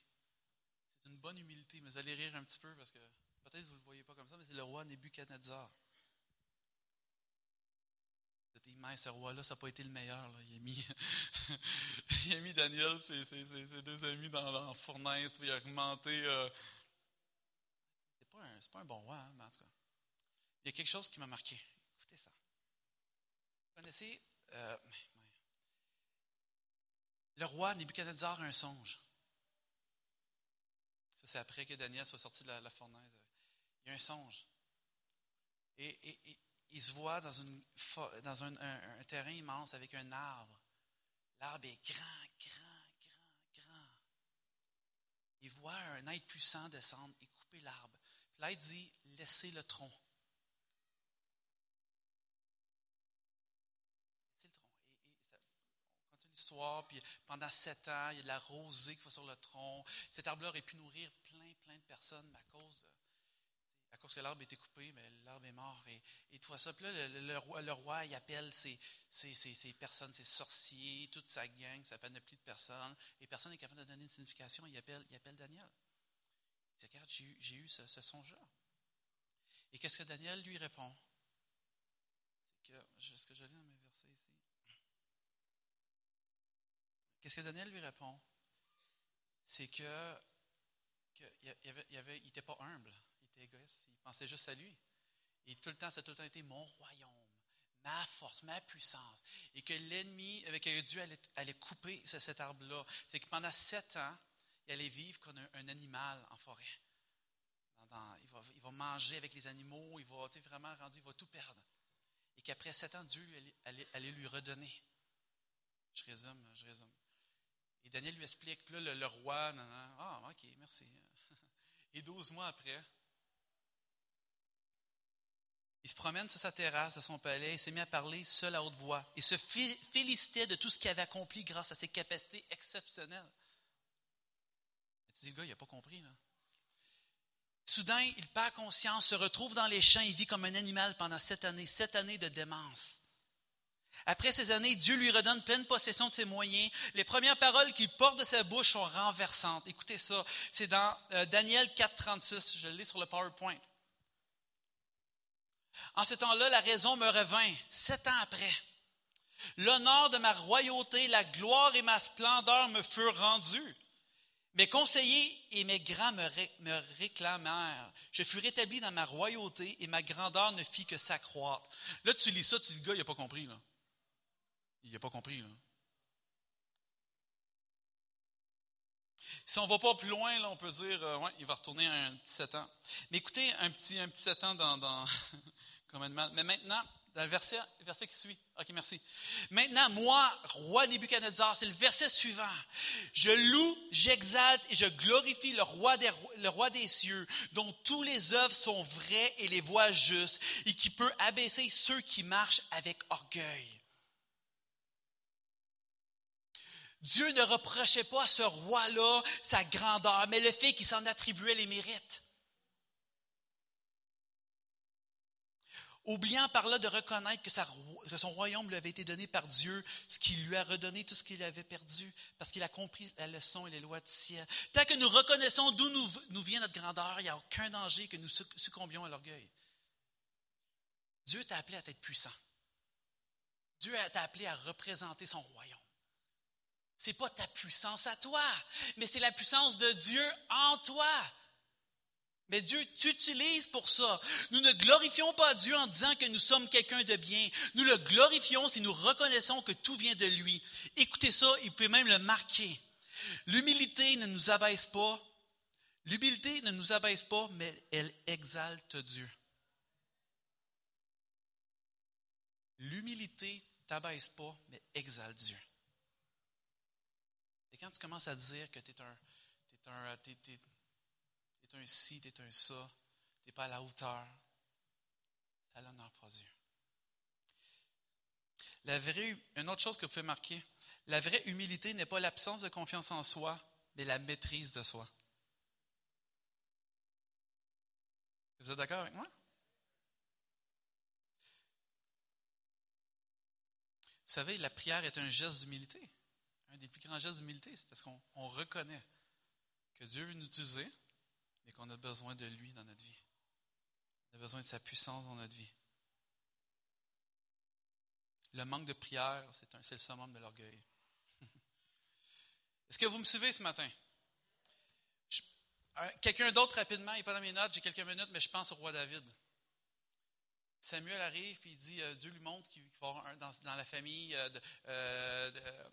C'est une bonne humilité, mais vous allez rire un petit peu parce que peut-être vous ne le voyez pas comme ça, mais c'est le roi Nebuchadnezzar. C'était immense, ce roi-là, ça n'a pas été le meilleur. là. Il, a mis, Daniel et ses, deux amis dans, la fournaise, il a augmenté. euh, C'est pas, un- bon roi, hein, mais en tout cas. Il y a quelque chose qui m'a marqué. Écoutez ça. Vous connaissez. euh, le roi Nebuchadnezzar a un songe. Ça, c'est après que Daniel soit sorti de la fournaise. Il y a un songe. Et, il se voit dans, un, terrain immense avec un arbre. L'arbre est grand, grand, grand, grand. Il voit un être puissant descendre et couper l'arbre. Puis L'être dit laissez le tronc. L'histoire, puis pendant sept ans, il y a de la rosée qui va sur le tronc. Cet arbre-là aurait pu nourrir plein, plein de personnes, à cause, de- à cause que l'arbre été coupé, mais l'arbre est mort. Et, et vois ça. Puis là, le, roi, le roi, il appelle ses, personnes, ses sorciers, toute sa gang, sa panoplie de personnes. Et personne n'est capable de donner une signification. Il appelle, il appelle Daniel. Il dit, regarde, j'ai eu, ce, ce songe-là. Et qu'est-ce que Daniel lui répond? C'est que, est-ce que je dans mes versets ici? Qu'est-ce que Daniel lui répond? C'est que, il avait, il avait, il était pas humble, égoïste, il pensait juste à lui. Et tout le temps, ça a tout le temps été mon royaume, ma force, ma puissance. Et que l'ennemi, avec Dieu allait, allait couper ce- cet arbre-là. C'est que pendant sept ans, il allait vivre comme un, animal en forêt. Il, va, manger avec les animaux, il va vraiment rendu, il va tout perdre. Et qu'après sept ans, Dieu allait, allait- lui redonner. Je résume, je résume. Et Daniel lui explique, puis là, le, le roi, ah, ok, merci. Et douze mois après, il se promène sur sa terrasse de son palais, il s'est mis à parler seul à haute voix. Il se fé- félicitait de tout ce qu'il avait accompli grâce à ses capacités exceptionnelles. Tu dis, le gars, il n'a pas compris. Soudain, il perd conscience, se retrouve dans les champs et vit comme un animal pendant sept années, sept années de démence. Après ces années, Dieu lui redonne pleine possession de ses moyens. Les premières paroles qu'il porte de sa bouche sont renversantes. Écoutez ça, c'est dans euh, Daniel 4, 36. Je lis sur le PowerPoint. En ce temps-là, la raison me revint, sept ans après. L'honneur de ma royauté, la gloire et ma splendeur me furent rendus. Mes conseillers et mes grands me, ré- me réclamèrent. Je fus rétabli dans ma royauté et ma grandeur ne fit que s'accroître. Là, tu lis ça, tu dis, le gars, il n'a pas compris. Là. Il n'a pas compris. Là. Si on ne va pas plus loin, là, on peut dire, euh, il va retourner un petit 7 ans. Mais écoutez, un petit, un petit 7 ans dans Mais maintenant, le verset, qui suit. OK, merci. Maintenant, moi, roi Nebuchadnezzar, c'est le verset suivant. Je loue, j'exalte et je glorifie le roi, des, le roi des cieux, dont tous les œuvres sont vraies et les voies justes, et qui peut abaisser ceux qui marchent avec orgueil. Dieu ne reprochait pas à ce roi-là sa grandeur, mais le fait qu'il s'en attribuait les mérites. Oubliant par là de reconnaître que, son royaume lui avait été donné par Dieu, ce qui lui a redonné tout ce qu'il avait perdu, parce qu'il a compris la leçon et les lois du ciel. Tant que nous reconnaissons d'où nous, nous vient notre grandeur, il n'y a aucun danger que nous suc- succombions à l'orgueil. Dieu t'a appelé à être puissant. Dieu t'a appelé à représenter son royaume. C'est pas ta puissance à toi, mais c'est la puissance de Dieu en toi. Mais Dieu t'utilise pour ça. Nous ne glorifions pas Dieu en disant que nous sommes quelqu'un de bien. Nous le glorifions si nous reconnaissons que tout vient de lui. Écoutez ça, il peut même le marquer. L'humilité ne nous abaisse pas. L'humilité ne nous abaisse pas, mais elle exalte Dieu. L'humilité t'abaisse pas, mais exalte Dieu. Et quand tu commences à dire que tu es un, t'es un, t'es un ci, tu es un ça, tu n'es pas à la hauteur, ça l'honneur pas Dieu. La vraie, une autre chose que vous pouvez marquer, la vraie humilité n'est pas l'absence de confiance en soi, mais la maîtrise de soi. Vous êtes d'accord avec moi? Vous savez, la prière est un geste d'humilité. Un des plus grands gestes d'humilité, c'est parce qu'on on reconnaît que Dieu veut nous utiliser, mais qu'on a besoin de lui dans notre vie. On a besoin de sa puissance dans notre vie. Le manque de prière, c'est un- le summum de l'orgueil. Est-ce que vous me suivez ce matin? Un- Quelqu'un d'autre rapidement, il n'est pas dans mes notes, j'ai quelques minutes, mais je pense au roi David. Samuel arrive puis il dit, euh, Dieu lui montre qu'il va avoir un dans, la famille euh, de, euh, euh,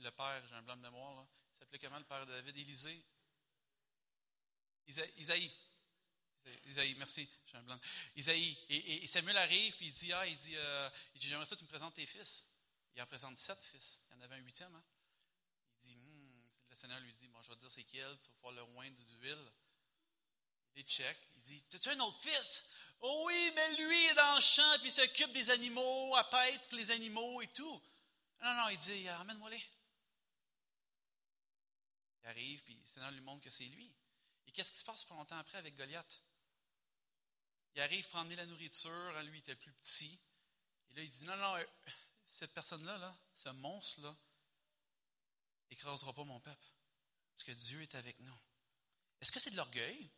le père, j'ai un blanc de mémoire, là. il s'appelait comment le père de David? Élisée? Isa- Isaïe. Isaïe, merci, j'ai un blanc. Isaïe. Et, Samuel arrive puis il dit, ah, il dit, euh, dit, j'aimerais ça que tu me présentes tes fils. Il en présente sept fils. Il y en avait un huitième, hein? Il dit, Hmm. le Seigneur lui dit, bon, je vais te dire c'est quel, tu vas pouvoir le oindre d'huile. Il check. Il dit, as-tu un autre fils? Oh oui, mais lui est dans le champ, puis il s'occupe des animaux, à paître les animaux et tout. Non, non, il dit, emmène-moi-les. Il arrive, puis le Seigneur lui montre que c'est lui. Qu'est-ce qui se passe pas longtemps après avec Goliath? Il arrive pour emmener la nourriture. Lui, il était plus petit. Et là, il dit Non, non, euh, cette personne-là, là, ce monstre-là, écrasera pas mon peuple. Parce que Dieu est avec nous. Est-ce que c'est de l'orgueil?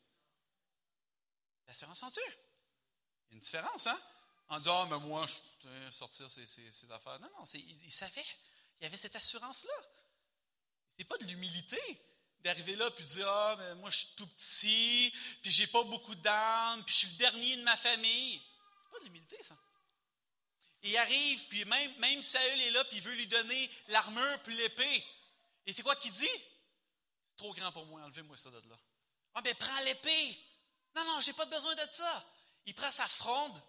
L'assurance en Dieu. Il y a une différence, hein? En disant, ah, mais moi, je sortir ces, affaires. Non, non, il, il, savait. Il avait cette assurance-là. C'est pas de l'humilité d'arriver là puis dire, ah, mais moi, je suis tout petit, puis j'ai pas beaucoup d'âme, puis je suis le dernier de ma famille. C'est pas de l'humilité, ça. il arrive, puis même, même Saül est là, puis il veut lui donner l'armure puis l'épée. Et c'est quoi qu'il dit? C'est trop grand pour moi, enlevez-moi ça de là. Ah, ben prends l'épée. Non, non, j'ai pas besoin de ça. Il prend sa fronde,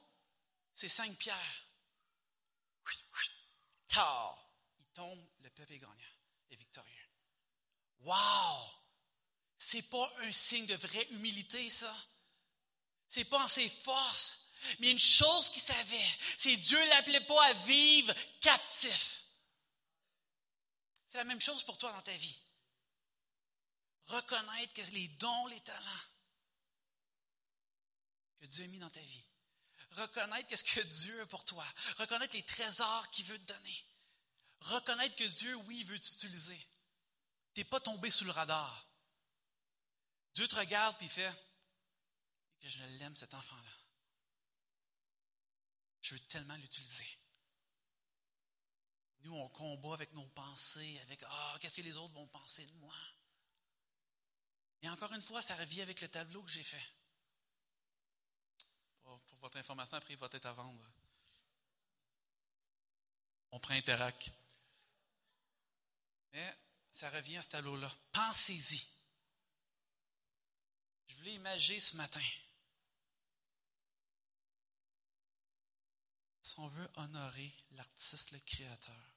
c'est cinq pierres. Tard. Il tombe, le peuple est gagnant. Wow! C'est pas un signe de vraie humilité, ça. C'est pas en ses forces. Mais une chose qu'il savait, c'est Dieu l'appelait pas à vivre captif. C'est la même chose pour toi dans ta vie. Reconnaître les dons, les talents que Dieu a mis dans ta vie. Reconnaître qu'est-ce que Dieu a pour toi. Reconnaître les trésors qu'il veut te donner. Reconnaître que Dieu, oui, veut t'utiliser. Pas tombé sous le radar. Dieu te regarde et fait que je l'aime, cet enfant-là. Je veux tellement l'utiliser. Nous, on combat avec nos pensées, avec Ah, qu'est-ce que les autres vont penser de moi? Et encore une fois, ça revient avec le tableau que j'ai fait. Pour, votre information, après, il va être à vendre. On prend Interac. Mais ça revient à ce tableau-là. Pensez-y. Je voulais imaginer ce matin. Si on veut honorer l'artiste, le créateur,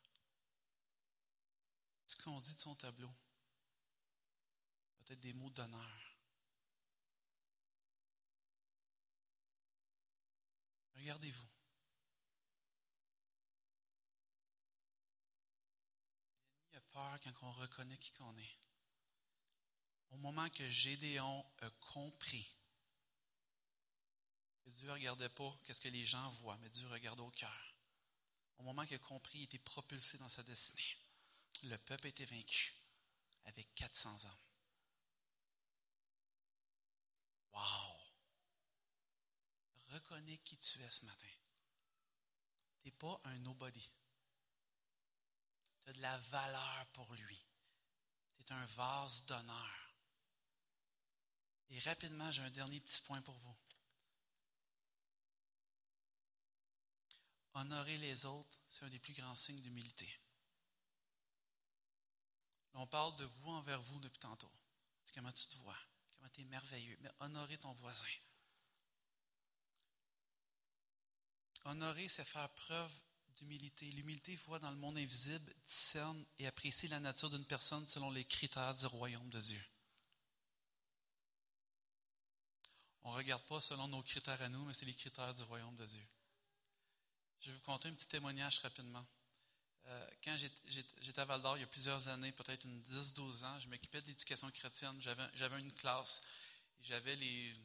ce qu'on dit de son tableau, peut-être des mots d'honneur. Regardez-vous. Peur quand on reconnaît qui qu'on est. Au moment que Gédéon a compris que Dieu ne regardait pas ce que les gens voient, mais Dieu regardait au cœur. Au moment qu'il a compris, il était propulsé dans sa destinée. Le peuple été vaincu avec 400 hommes. Wow! Reconnais qui tu es ce matin. Tu n'es pas un nobody. Tu as de la valeur pour lui. Tu es un vase d'honneur. Et rapidement, j'ai un dernier petit point pour vous. Honorer les autres, c'est un des plus grands signes d'humilité. On parle de vous envers vous depuis tantôt. comment tu te vois, comment tu es merveilleux. Mais honorer ton voisin. Honorer, c'est faire preuve d'humilité. L'humilité, voit dans le monde invisible, discerne et apprécie la nature d'une personne selon les critères du royaume de Dieu. On ne regarde pas selon nos critères à nous, mais c'est les critères du royaume de Dieu. Je vais vous conter un petit témoignage rapidement. Euh, quand j'étais à Val d'Or il y a plusieurs années, peut-être une 10-12 ans, je m'occupais de l'éducation chrétienne. J'avais une classe. J'avais les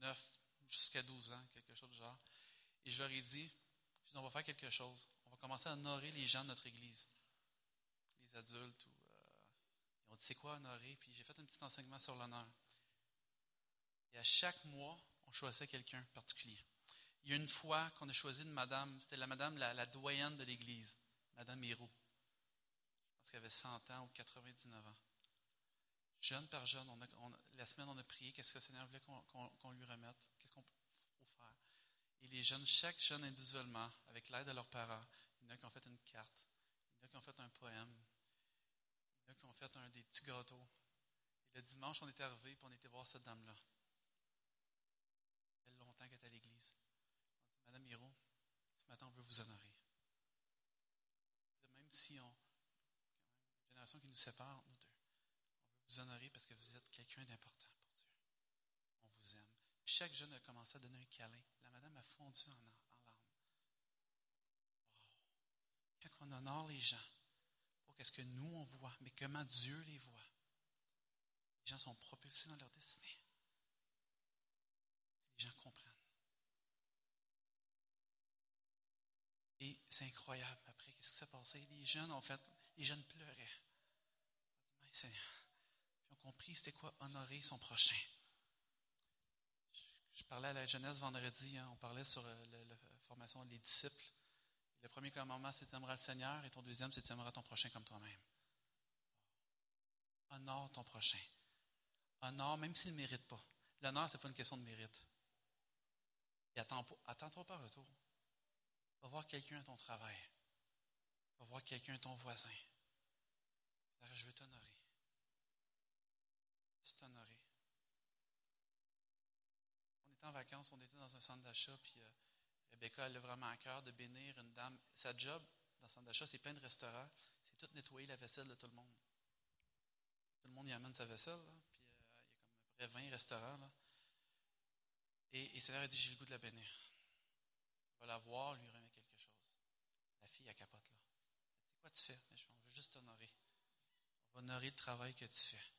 9 jusqu'à 12 ans, quelque chose du genre. Et je leur ai dit, on va faire quelque chose. On va commencer à honorer les gens de notre Église, les adultes. Ou, euh, dit, c'est quoi honorer? Puis j'ai fait un petit enseignement sur l'honneur. Et à chaque mois, on choisissait quelqu'un particulier. Il y a une fois qu'on a choisi une madame, c'était la madame, la, doyenne de l'Église, Madame Héroux. Je pense qu'elle avait 100 ans ou 99 ans. Jeune par jeune, la semaine, on a prié qu'est-ce que le Seigneur voulait qu'on lui remette, qu'est-ce qu'on faut faire? Et les jeunes, chaque jeune individuellement, avec l'aide de leurs parents, il y en a qui ont fait une carte, il y en a qui ont fait un poème, il y en a qui ont fait un des petits gâteaux. Et le dimanche, on était arrivé et on était voir cette dame-là. Elle longtemps qu'elle est à l'église. Madame Miro, ce matin, on veut vous honorer. Même si on, une génération qui nous sépare, nous deux, on veut vous honorer parce que vous êtes quelqu'un d'important pour Dieu. On vous aime. Chaque jeune a commencé à donner un câlin. La madame a fondu en, en larmes. quand on honore les gens, pas qu'est-ce que nous on voit, mais comment Dieu les voit, les gens sont propulsés dans leur destinée. Les gens comprennent. Et c'est incroyable. Après, qu'est-ce qui s'est passé? Les jeunes, en fait, les jeunes pleuraient. Ils ont compris c'était quoi honorer son prochain. Je, parlais à la jeunesse vendredi, hein, on parlait sur euh, la formation des disciples. Le premier commandement, c'est aimeras le Seigneur, et ton deuxième, c'est aimeras ton prochain comme toi-même. Honore ton prochain. Honore, même s'il ne mérite pas. L'honneur, ce n'est pas une question de mérite. Et attends-toi attends pas retour. Va voir quelqu'un à ton travail. Va voir quelqu'un à ton voisin. Je veux t'honorer. Je t'honorer. On était en vacances, on était dans un centre d'achat, puis euh, Rebecca, elle a vraiment à cœur de bénir une dame. Sa job dans le centre d'achat, c'est plein de restaurants. C'est tout nettoyer la vaisselle de tout le monde. Tout le monde y amène sa vaisselle, puis euh, il y a comme à peu près 20 restaurants. Là. Et, et Seigneur a dit, j'ai le goût de la bénir. Va la voir, lui remettre quelque chose. La fille, elle capote là. Dit, quoi tu fais? On veut juste t'honorer. On va honorer le travail que tu fais.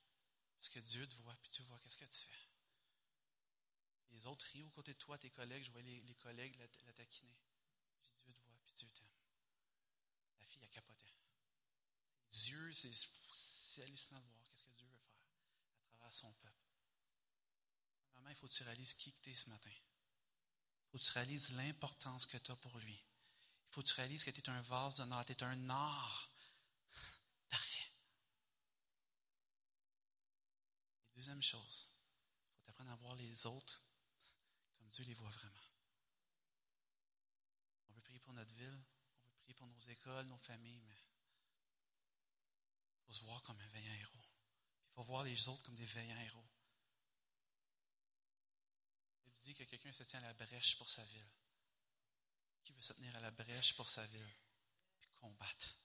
Parce que Dieu te voit, puis tu vois qu'est-ce que tu fais? Les autres rient aux côtés de toi, tes collègues, je vois les, collègues la, taquiner. J'ai Dieu te voit, puis Dieu t'aime. La fille, elle capotait. Dieu, c'est hallucinant de voir qu'est-ce que Dieu veut faire à travers son peuple il faut que tu réalises qui tu es ce matin. Il faut que tu réalises l'importance que tu as pour lui. Il faut que tu réalises que tu es un vase d'honneur, tu es un art parfait. Et deuxième chose, il faut apprendre à voir les autres Dieu les voit vraiment. On veut prier pour notre ville, on veut prier pour nos écoles, nos familles, mais il faut se voir comme un veillant héros. Il faut voir les autres comme des veillants héros dit que quelqu'un se tient à la brèche pour sa ville. Qui veut se tenir à la brèche pour sa ville? Et combattre?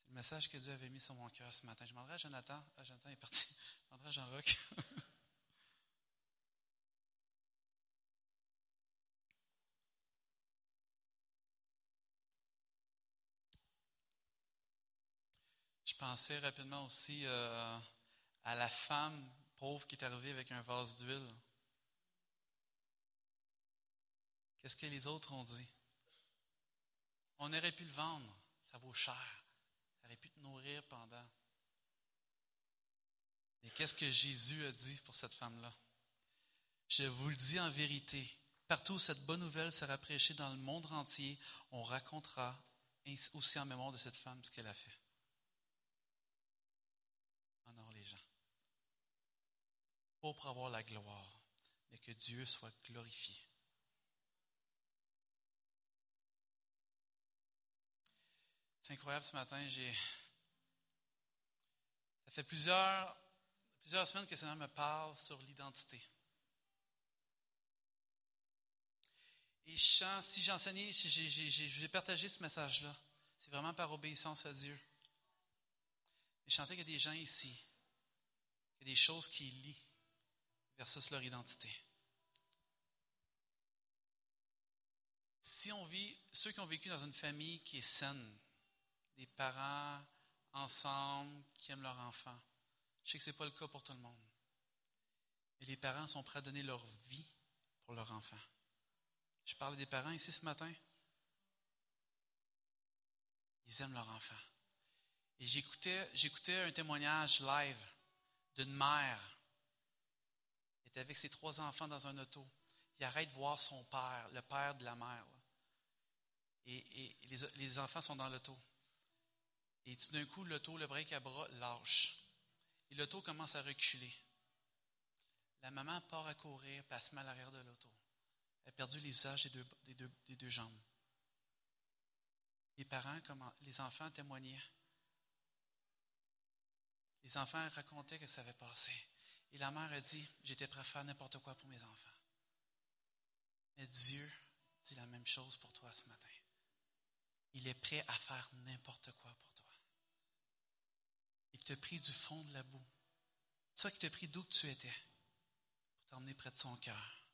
C'est le message que Dieu avait mis sur mon cœur ce matin. Je demanderai à Jonathan. Ah, Jonathan est parti. Je demanderai à Jean-Roch. pensais rapidement aussi euh, à la femme pauvre qui est arrivé avec un vase d'huile. Qu'est-ce que les autres ont dit? On aurait pu le vendre, ça vaut cher. Ça aurait pu te nourrir pendant. Mais qu'est-ce que Jésus a dit pour cette femme-là? Je vous le dis en vérité, partout où cette bonne nouvelle sera prêchée dans le monde entier, on racontera aussi en mémoire de cette femme ce qu'elle a fait. Pas pour avoir la gloire, mais que Dieu soit glorifié. C'est incroyable ce matin, j'ai. Ça fait plusieurs, plusieurs semaines que le Seigneur me parle sur l'identité. Et je si j'enseignais, j'ai partagé ce message-là, c'est vraiment par obéissance à Dieu. Mais je sentais qu'il y a des gens ici, qu'il y a des choses qui lient versus leur identité. Si on vit, ceux qui ont vécu dans une famille qui est saine, des parents ensemble qui aiment leur enfant, je sais que ce n'est pas le cas pour tout le monde. Mais les parents sont prêts à donner leur vie pour leur enfant. Je parle des parents ici ce matin. Ils aiment leur enfant. Et j'écoutais, j'écoutais un témoignage live d'une mère était avec ses trois enfants dans un auto. Il arrête de voir son père, le père de la mère. Et, les, enfants sont dans l'auto. Et tout d'un coup, l'auto, le break à bras, lâche. Et l'auto commence à reculer. La maman part à courir, passe mal à l'arrière de l'auto. Elle a perdu l'usage des deux, des, deux, jambes. Les parents, les enfants témoignaient. Les enfants racontaient que ça avait passé. Et la mère a dit, j'étais prêt à faire n'importe quoi pour mes enfants. Mais Dieu dit la même chose pour toi ce matin. Il est prêt à faire n'importe quoi pour toi. Il te prie du fond de la boue. Toi qui te prie d'où tu étais pour t'emmener près de son cœur.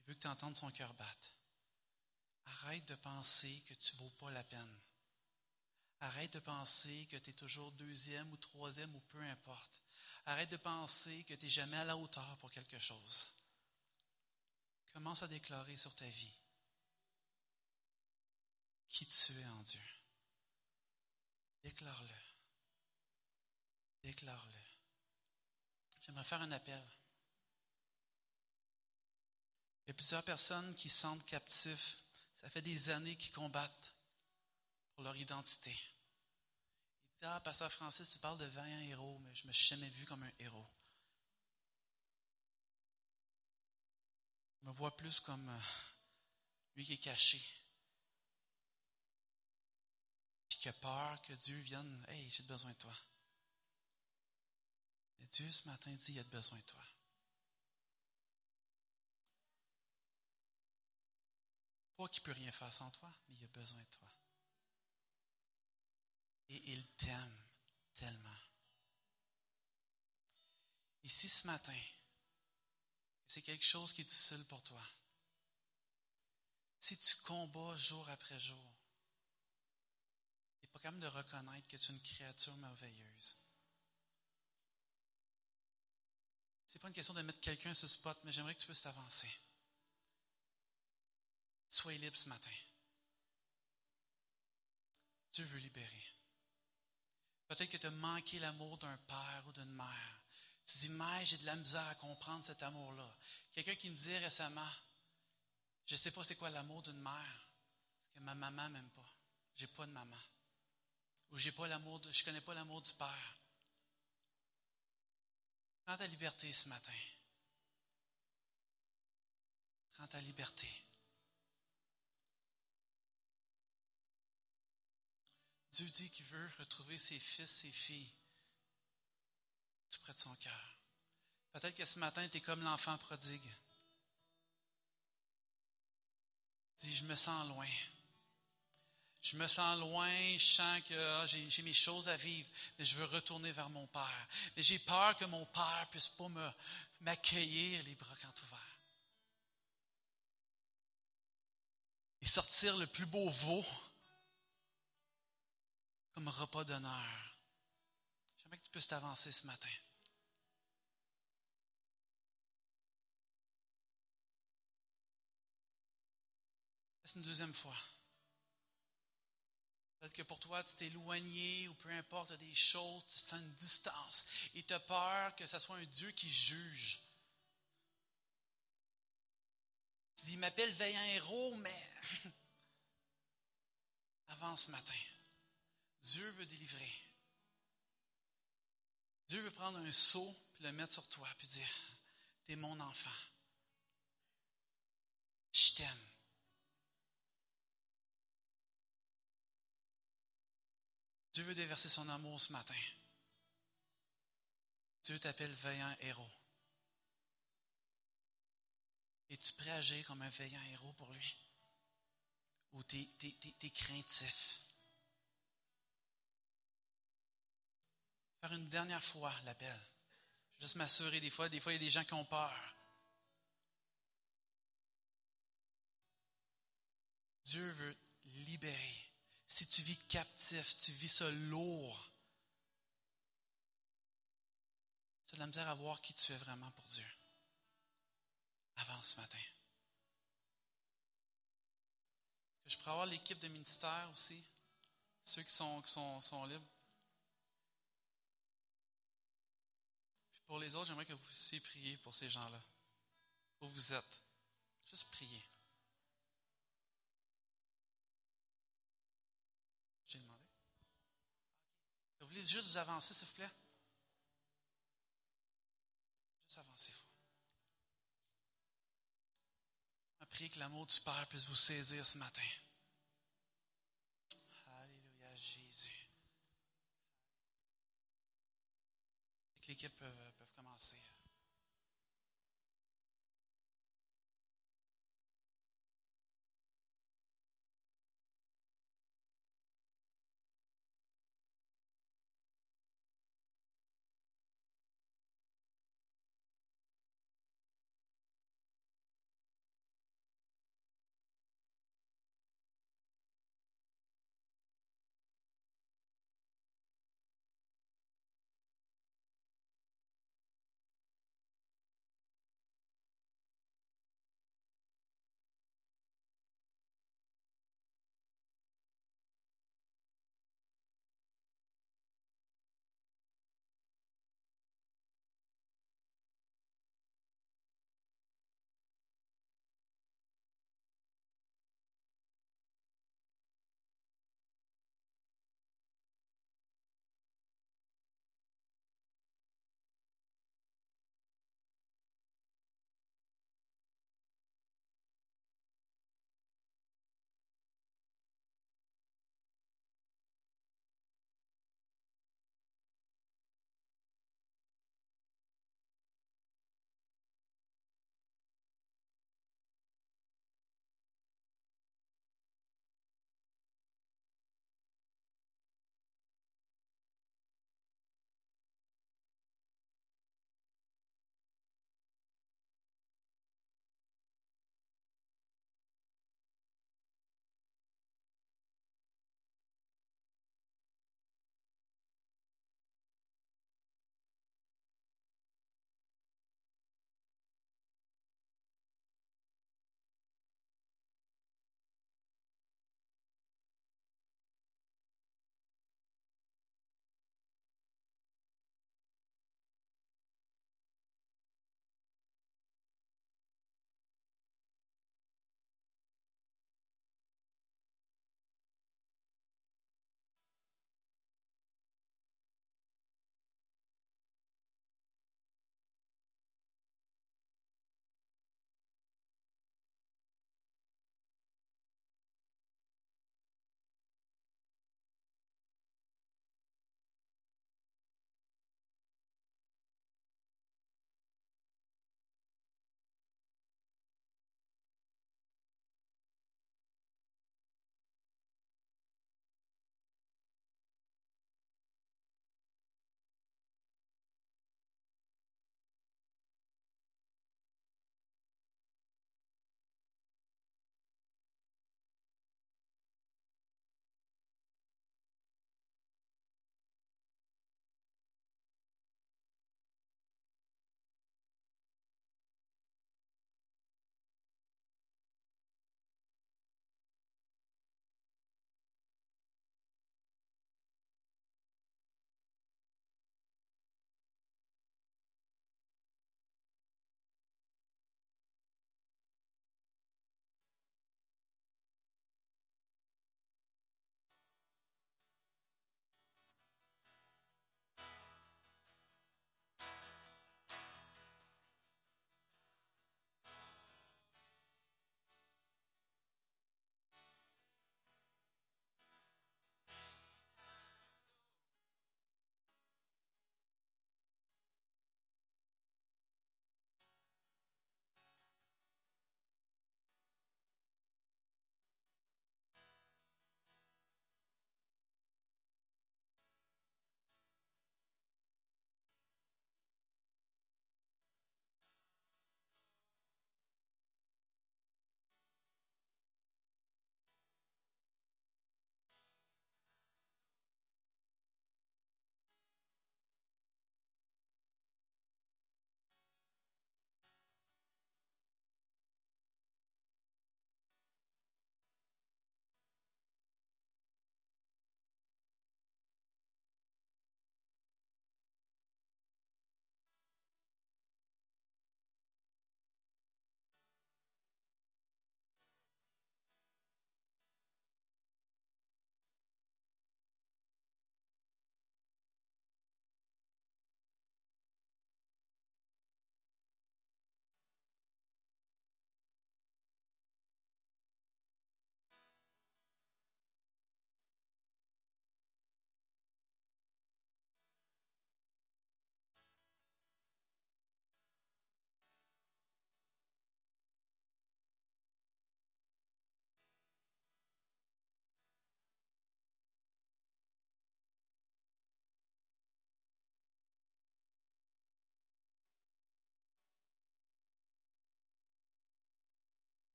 Il veut que tu entendes son cœur battre. Arrête de penser que tu ne vaux pas la peine. Arrête de penser que tu es toujours deuxième ou troisième ou peu importe. Arrête de penser que tu n'es jamais à la hauteur pour quelque chose. Commence à déclarer sur ta vie qui tu es en Dieu. Déclare-le. Déclare-le. J'aimerais faire un appel. Il y a plusieurs personnes qui se sentent captifs. Ça fait des années qu'ils combattent pour leur identité. Ah, Pasteur Francis, tu parles de vaillant héros, mais je ne me suis jamais vu comme un héros. Je me vois plus comme euh, lui qui est caché. Puis qui a peur que Dieu vienne. Hey, j'ai besoin de toi. Et Dieu, ce matin, dit Il a besoin de toi. Pas qu'il ne peut rien faire sans toi, mais il a besoin de toi. Et il t'aime tellement. Ici ce matin, c'est quelque chose qui est difficile pour toi. Si tu combats jour après jour, tu n'es pas capable de reconnaître que tu es une créature merveilleuse. Ce n'est pas une question de mettre quelqu'un sur ce spot, mais j'aimerais que tu puisses t'avancer. Sois libre ce matin. Dieu veut libérer. Peut-être que tu as manqué l'amour d'un père ou d'une mère. Tu dis, mais j'ai de la misère à comprendre cet amour-là. Quelqu'un qui me dit récemment, je ne sais pas c'est quoi l'amour d'une mère, parce que ma maman m'aime pas. J'ai pas de maman. Ou j'ai pas l'amour de, je connais pas l'amour du père. Prends ta liberté ce matin. Prends ta liberté. Dieu dit qu'il veut retrouver ses fils, ses filles, tout près de son cœur. Peut-être que ce matin, tu es comme l'enfant prodigue. Dis, je me sens loin. Je me sens loin, je sens que ah, j'ai mes choses à vivre, mais je veux retourner vers mon Père. Mais j'ai peur que mon Père ne puisse pas m'accueillir les bras quand ouverts. Et sortir le plus beau veau comme repas d'honneur. J'aimerais que tu puisses t'avancer ce matin. C'est une deuxième fois. Peut-être que pour toi, tu t'es éloigné ou peu importe, des choses, tu sens une distance et tu as peur que ce soit un Dieu qui juge. Tu dis, il m'appelle veillant héros, mais avance ce matin. Dieu veut délivrer. Dieu veut prendre un seau puis le mettre sur toi puis dire T'es mon enfant. Je t'aime. Dieu veut déverser son amour ce matin. Dieu t'appelle veillant héros. Es-tu prêt à agir comme un veillant héros pour lui? Ou t'es es, craintif? Faire une dernière fois l'appel. Juste m'assurer des fois, des fois il y a des gens qui ont peur. Dieu veut libérer. Si tu vis captif, tu vis ça lourd, tu as de la misère à voir qui tu es vraiment pour Dieu. Avance ce matin. je pourrais avoir l'équipe de ministère aussi, ceux qui sont, qui sont, sont libres. Pour les autres, j'aimerais que vous puissiez prier pour ces gens-là. Où vous êtes. Juste prier. J'ai demandé. Vous voulez juste vous avancer, s'il vous plaît? Juste avancer. On prier que l'amour du Père puisse vous saisir ce matin. Alléluia, Jésus. Que l'équipe peut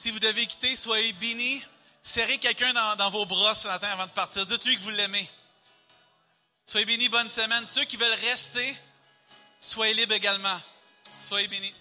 Si vous devez quitter, soyez bénis. Serrez quelqu'un dans, vos bras ce matin avant de partir. Dites-lui que vous l'aimez. Soyez bénis, bonne semaine. Ceux qui veulent rester, soyez libres également. Soyez bénis.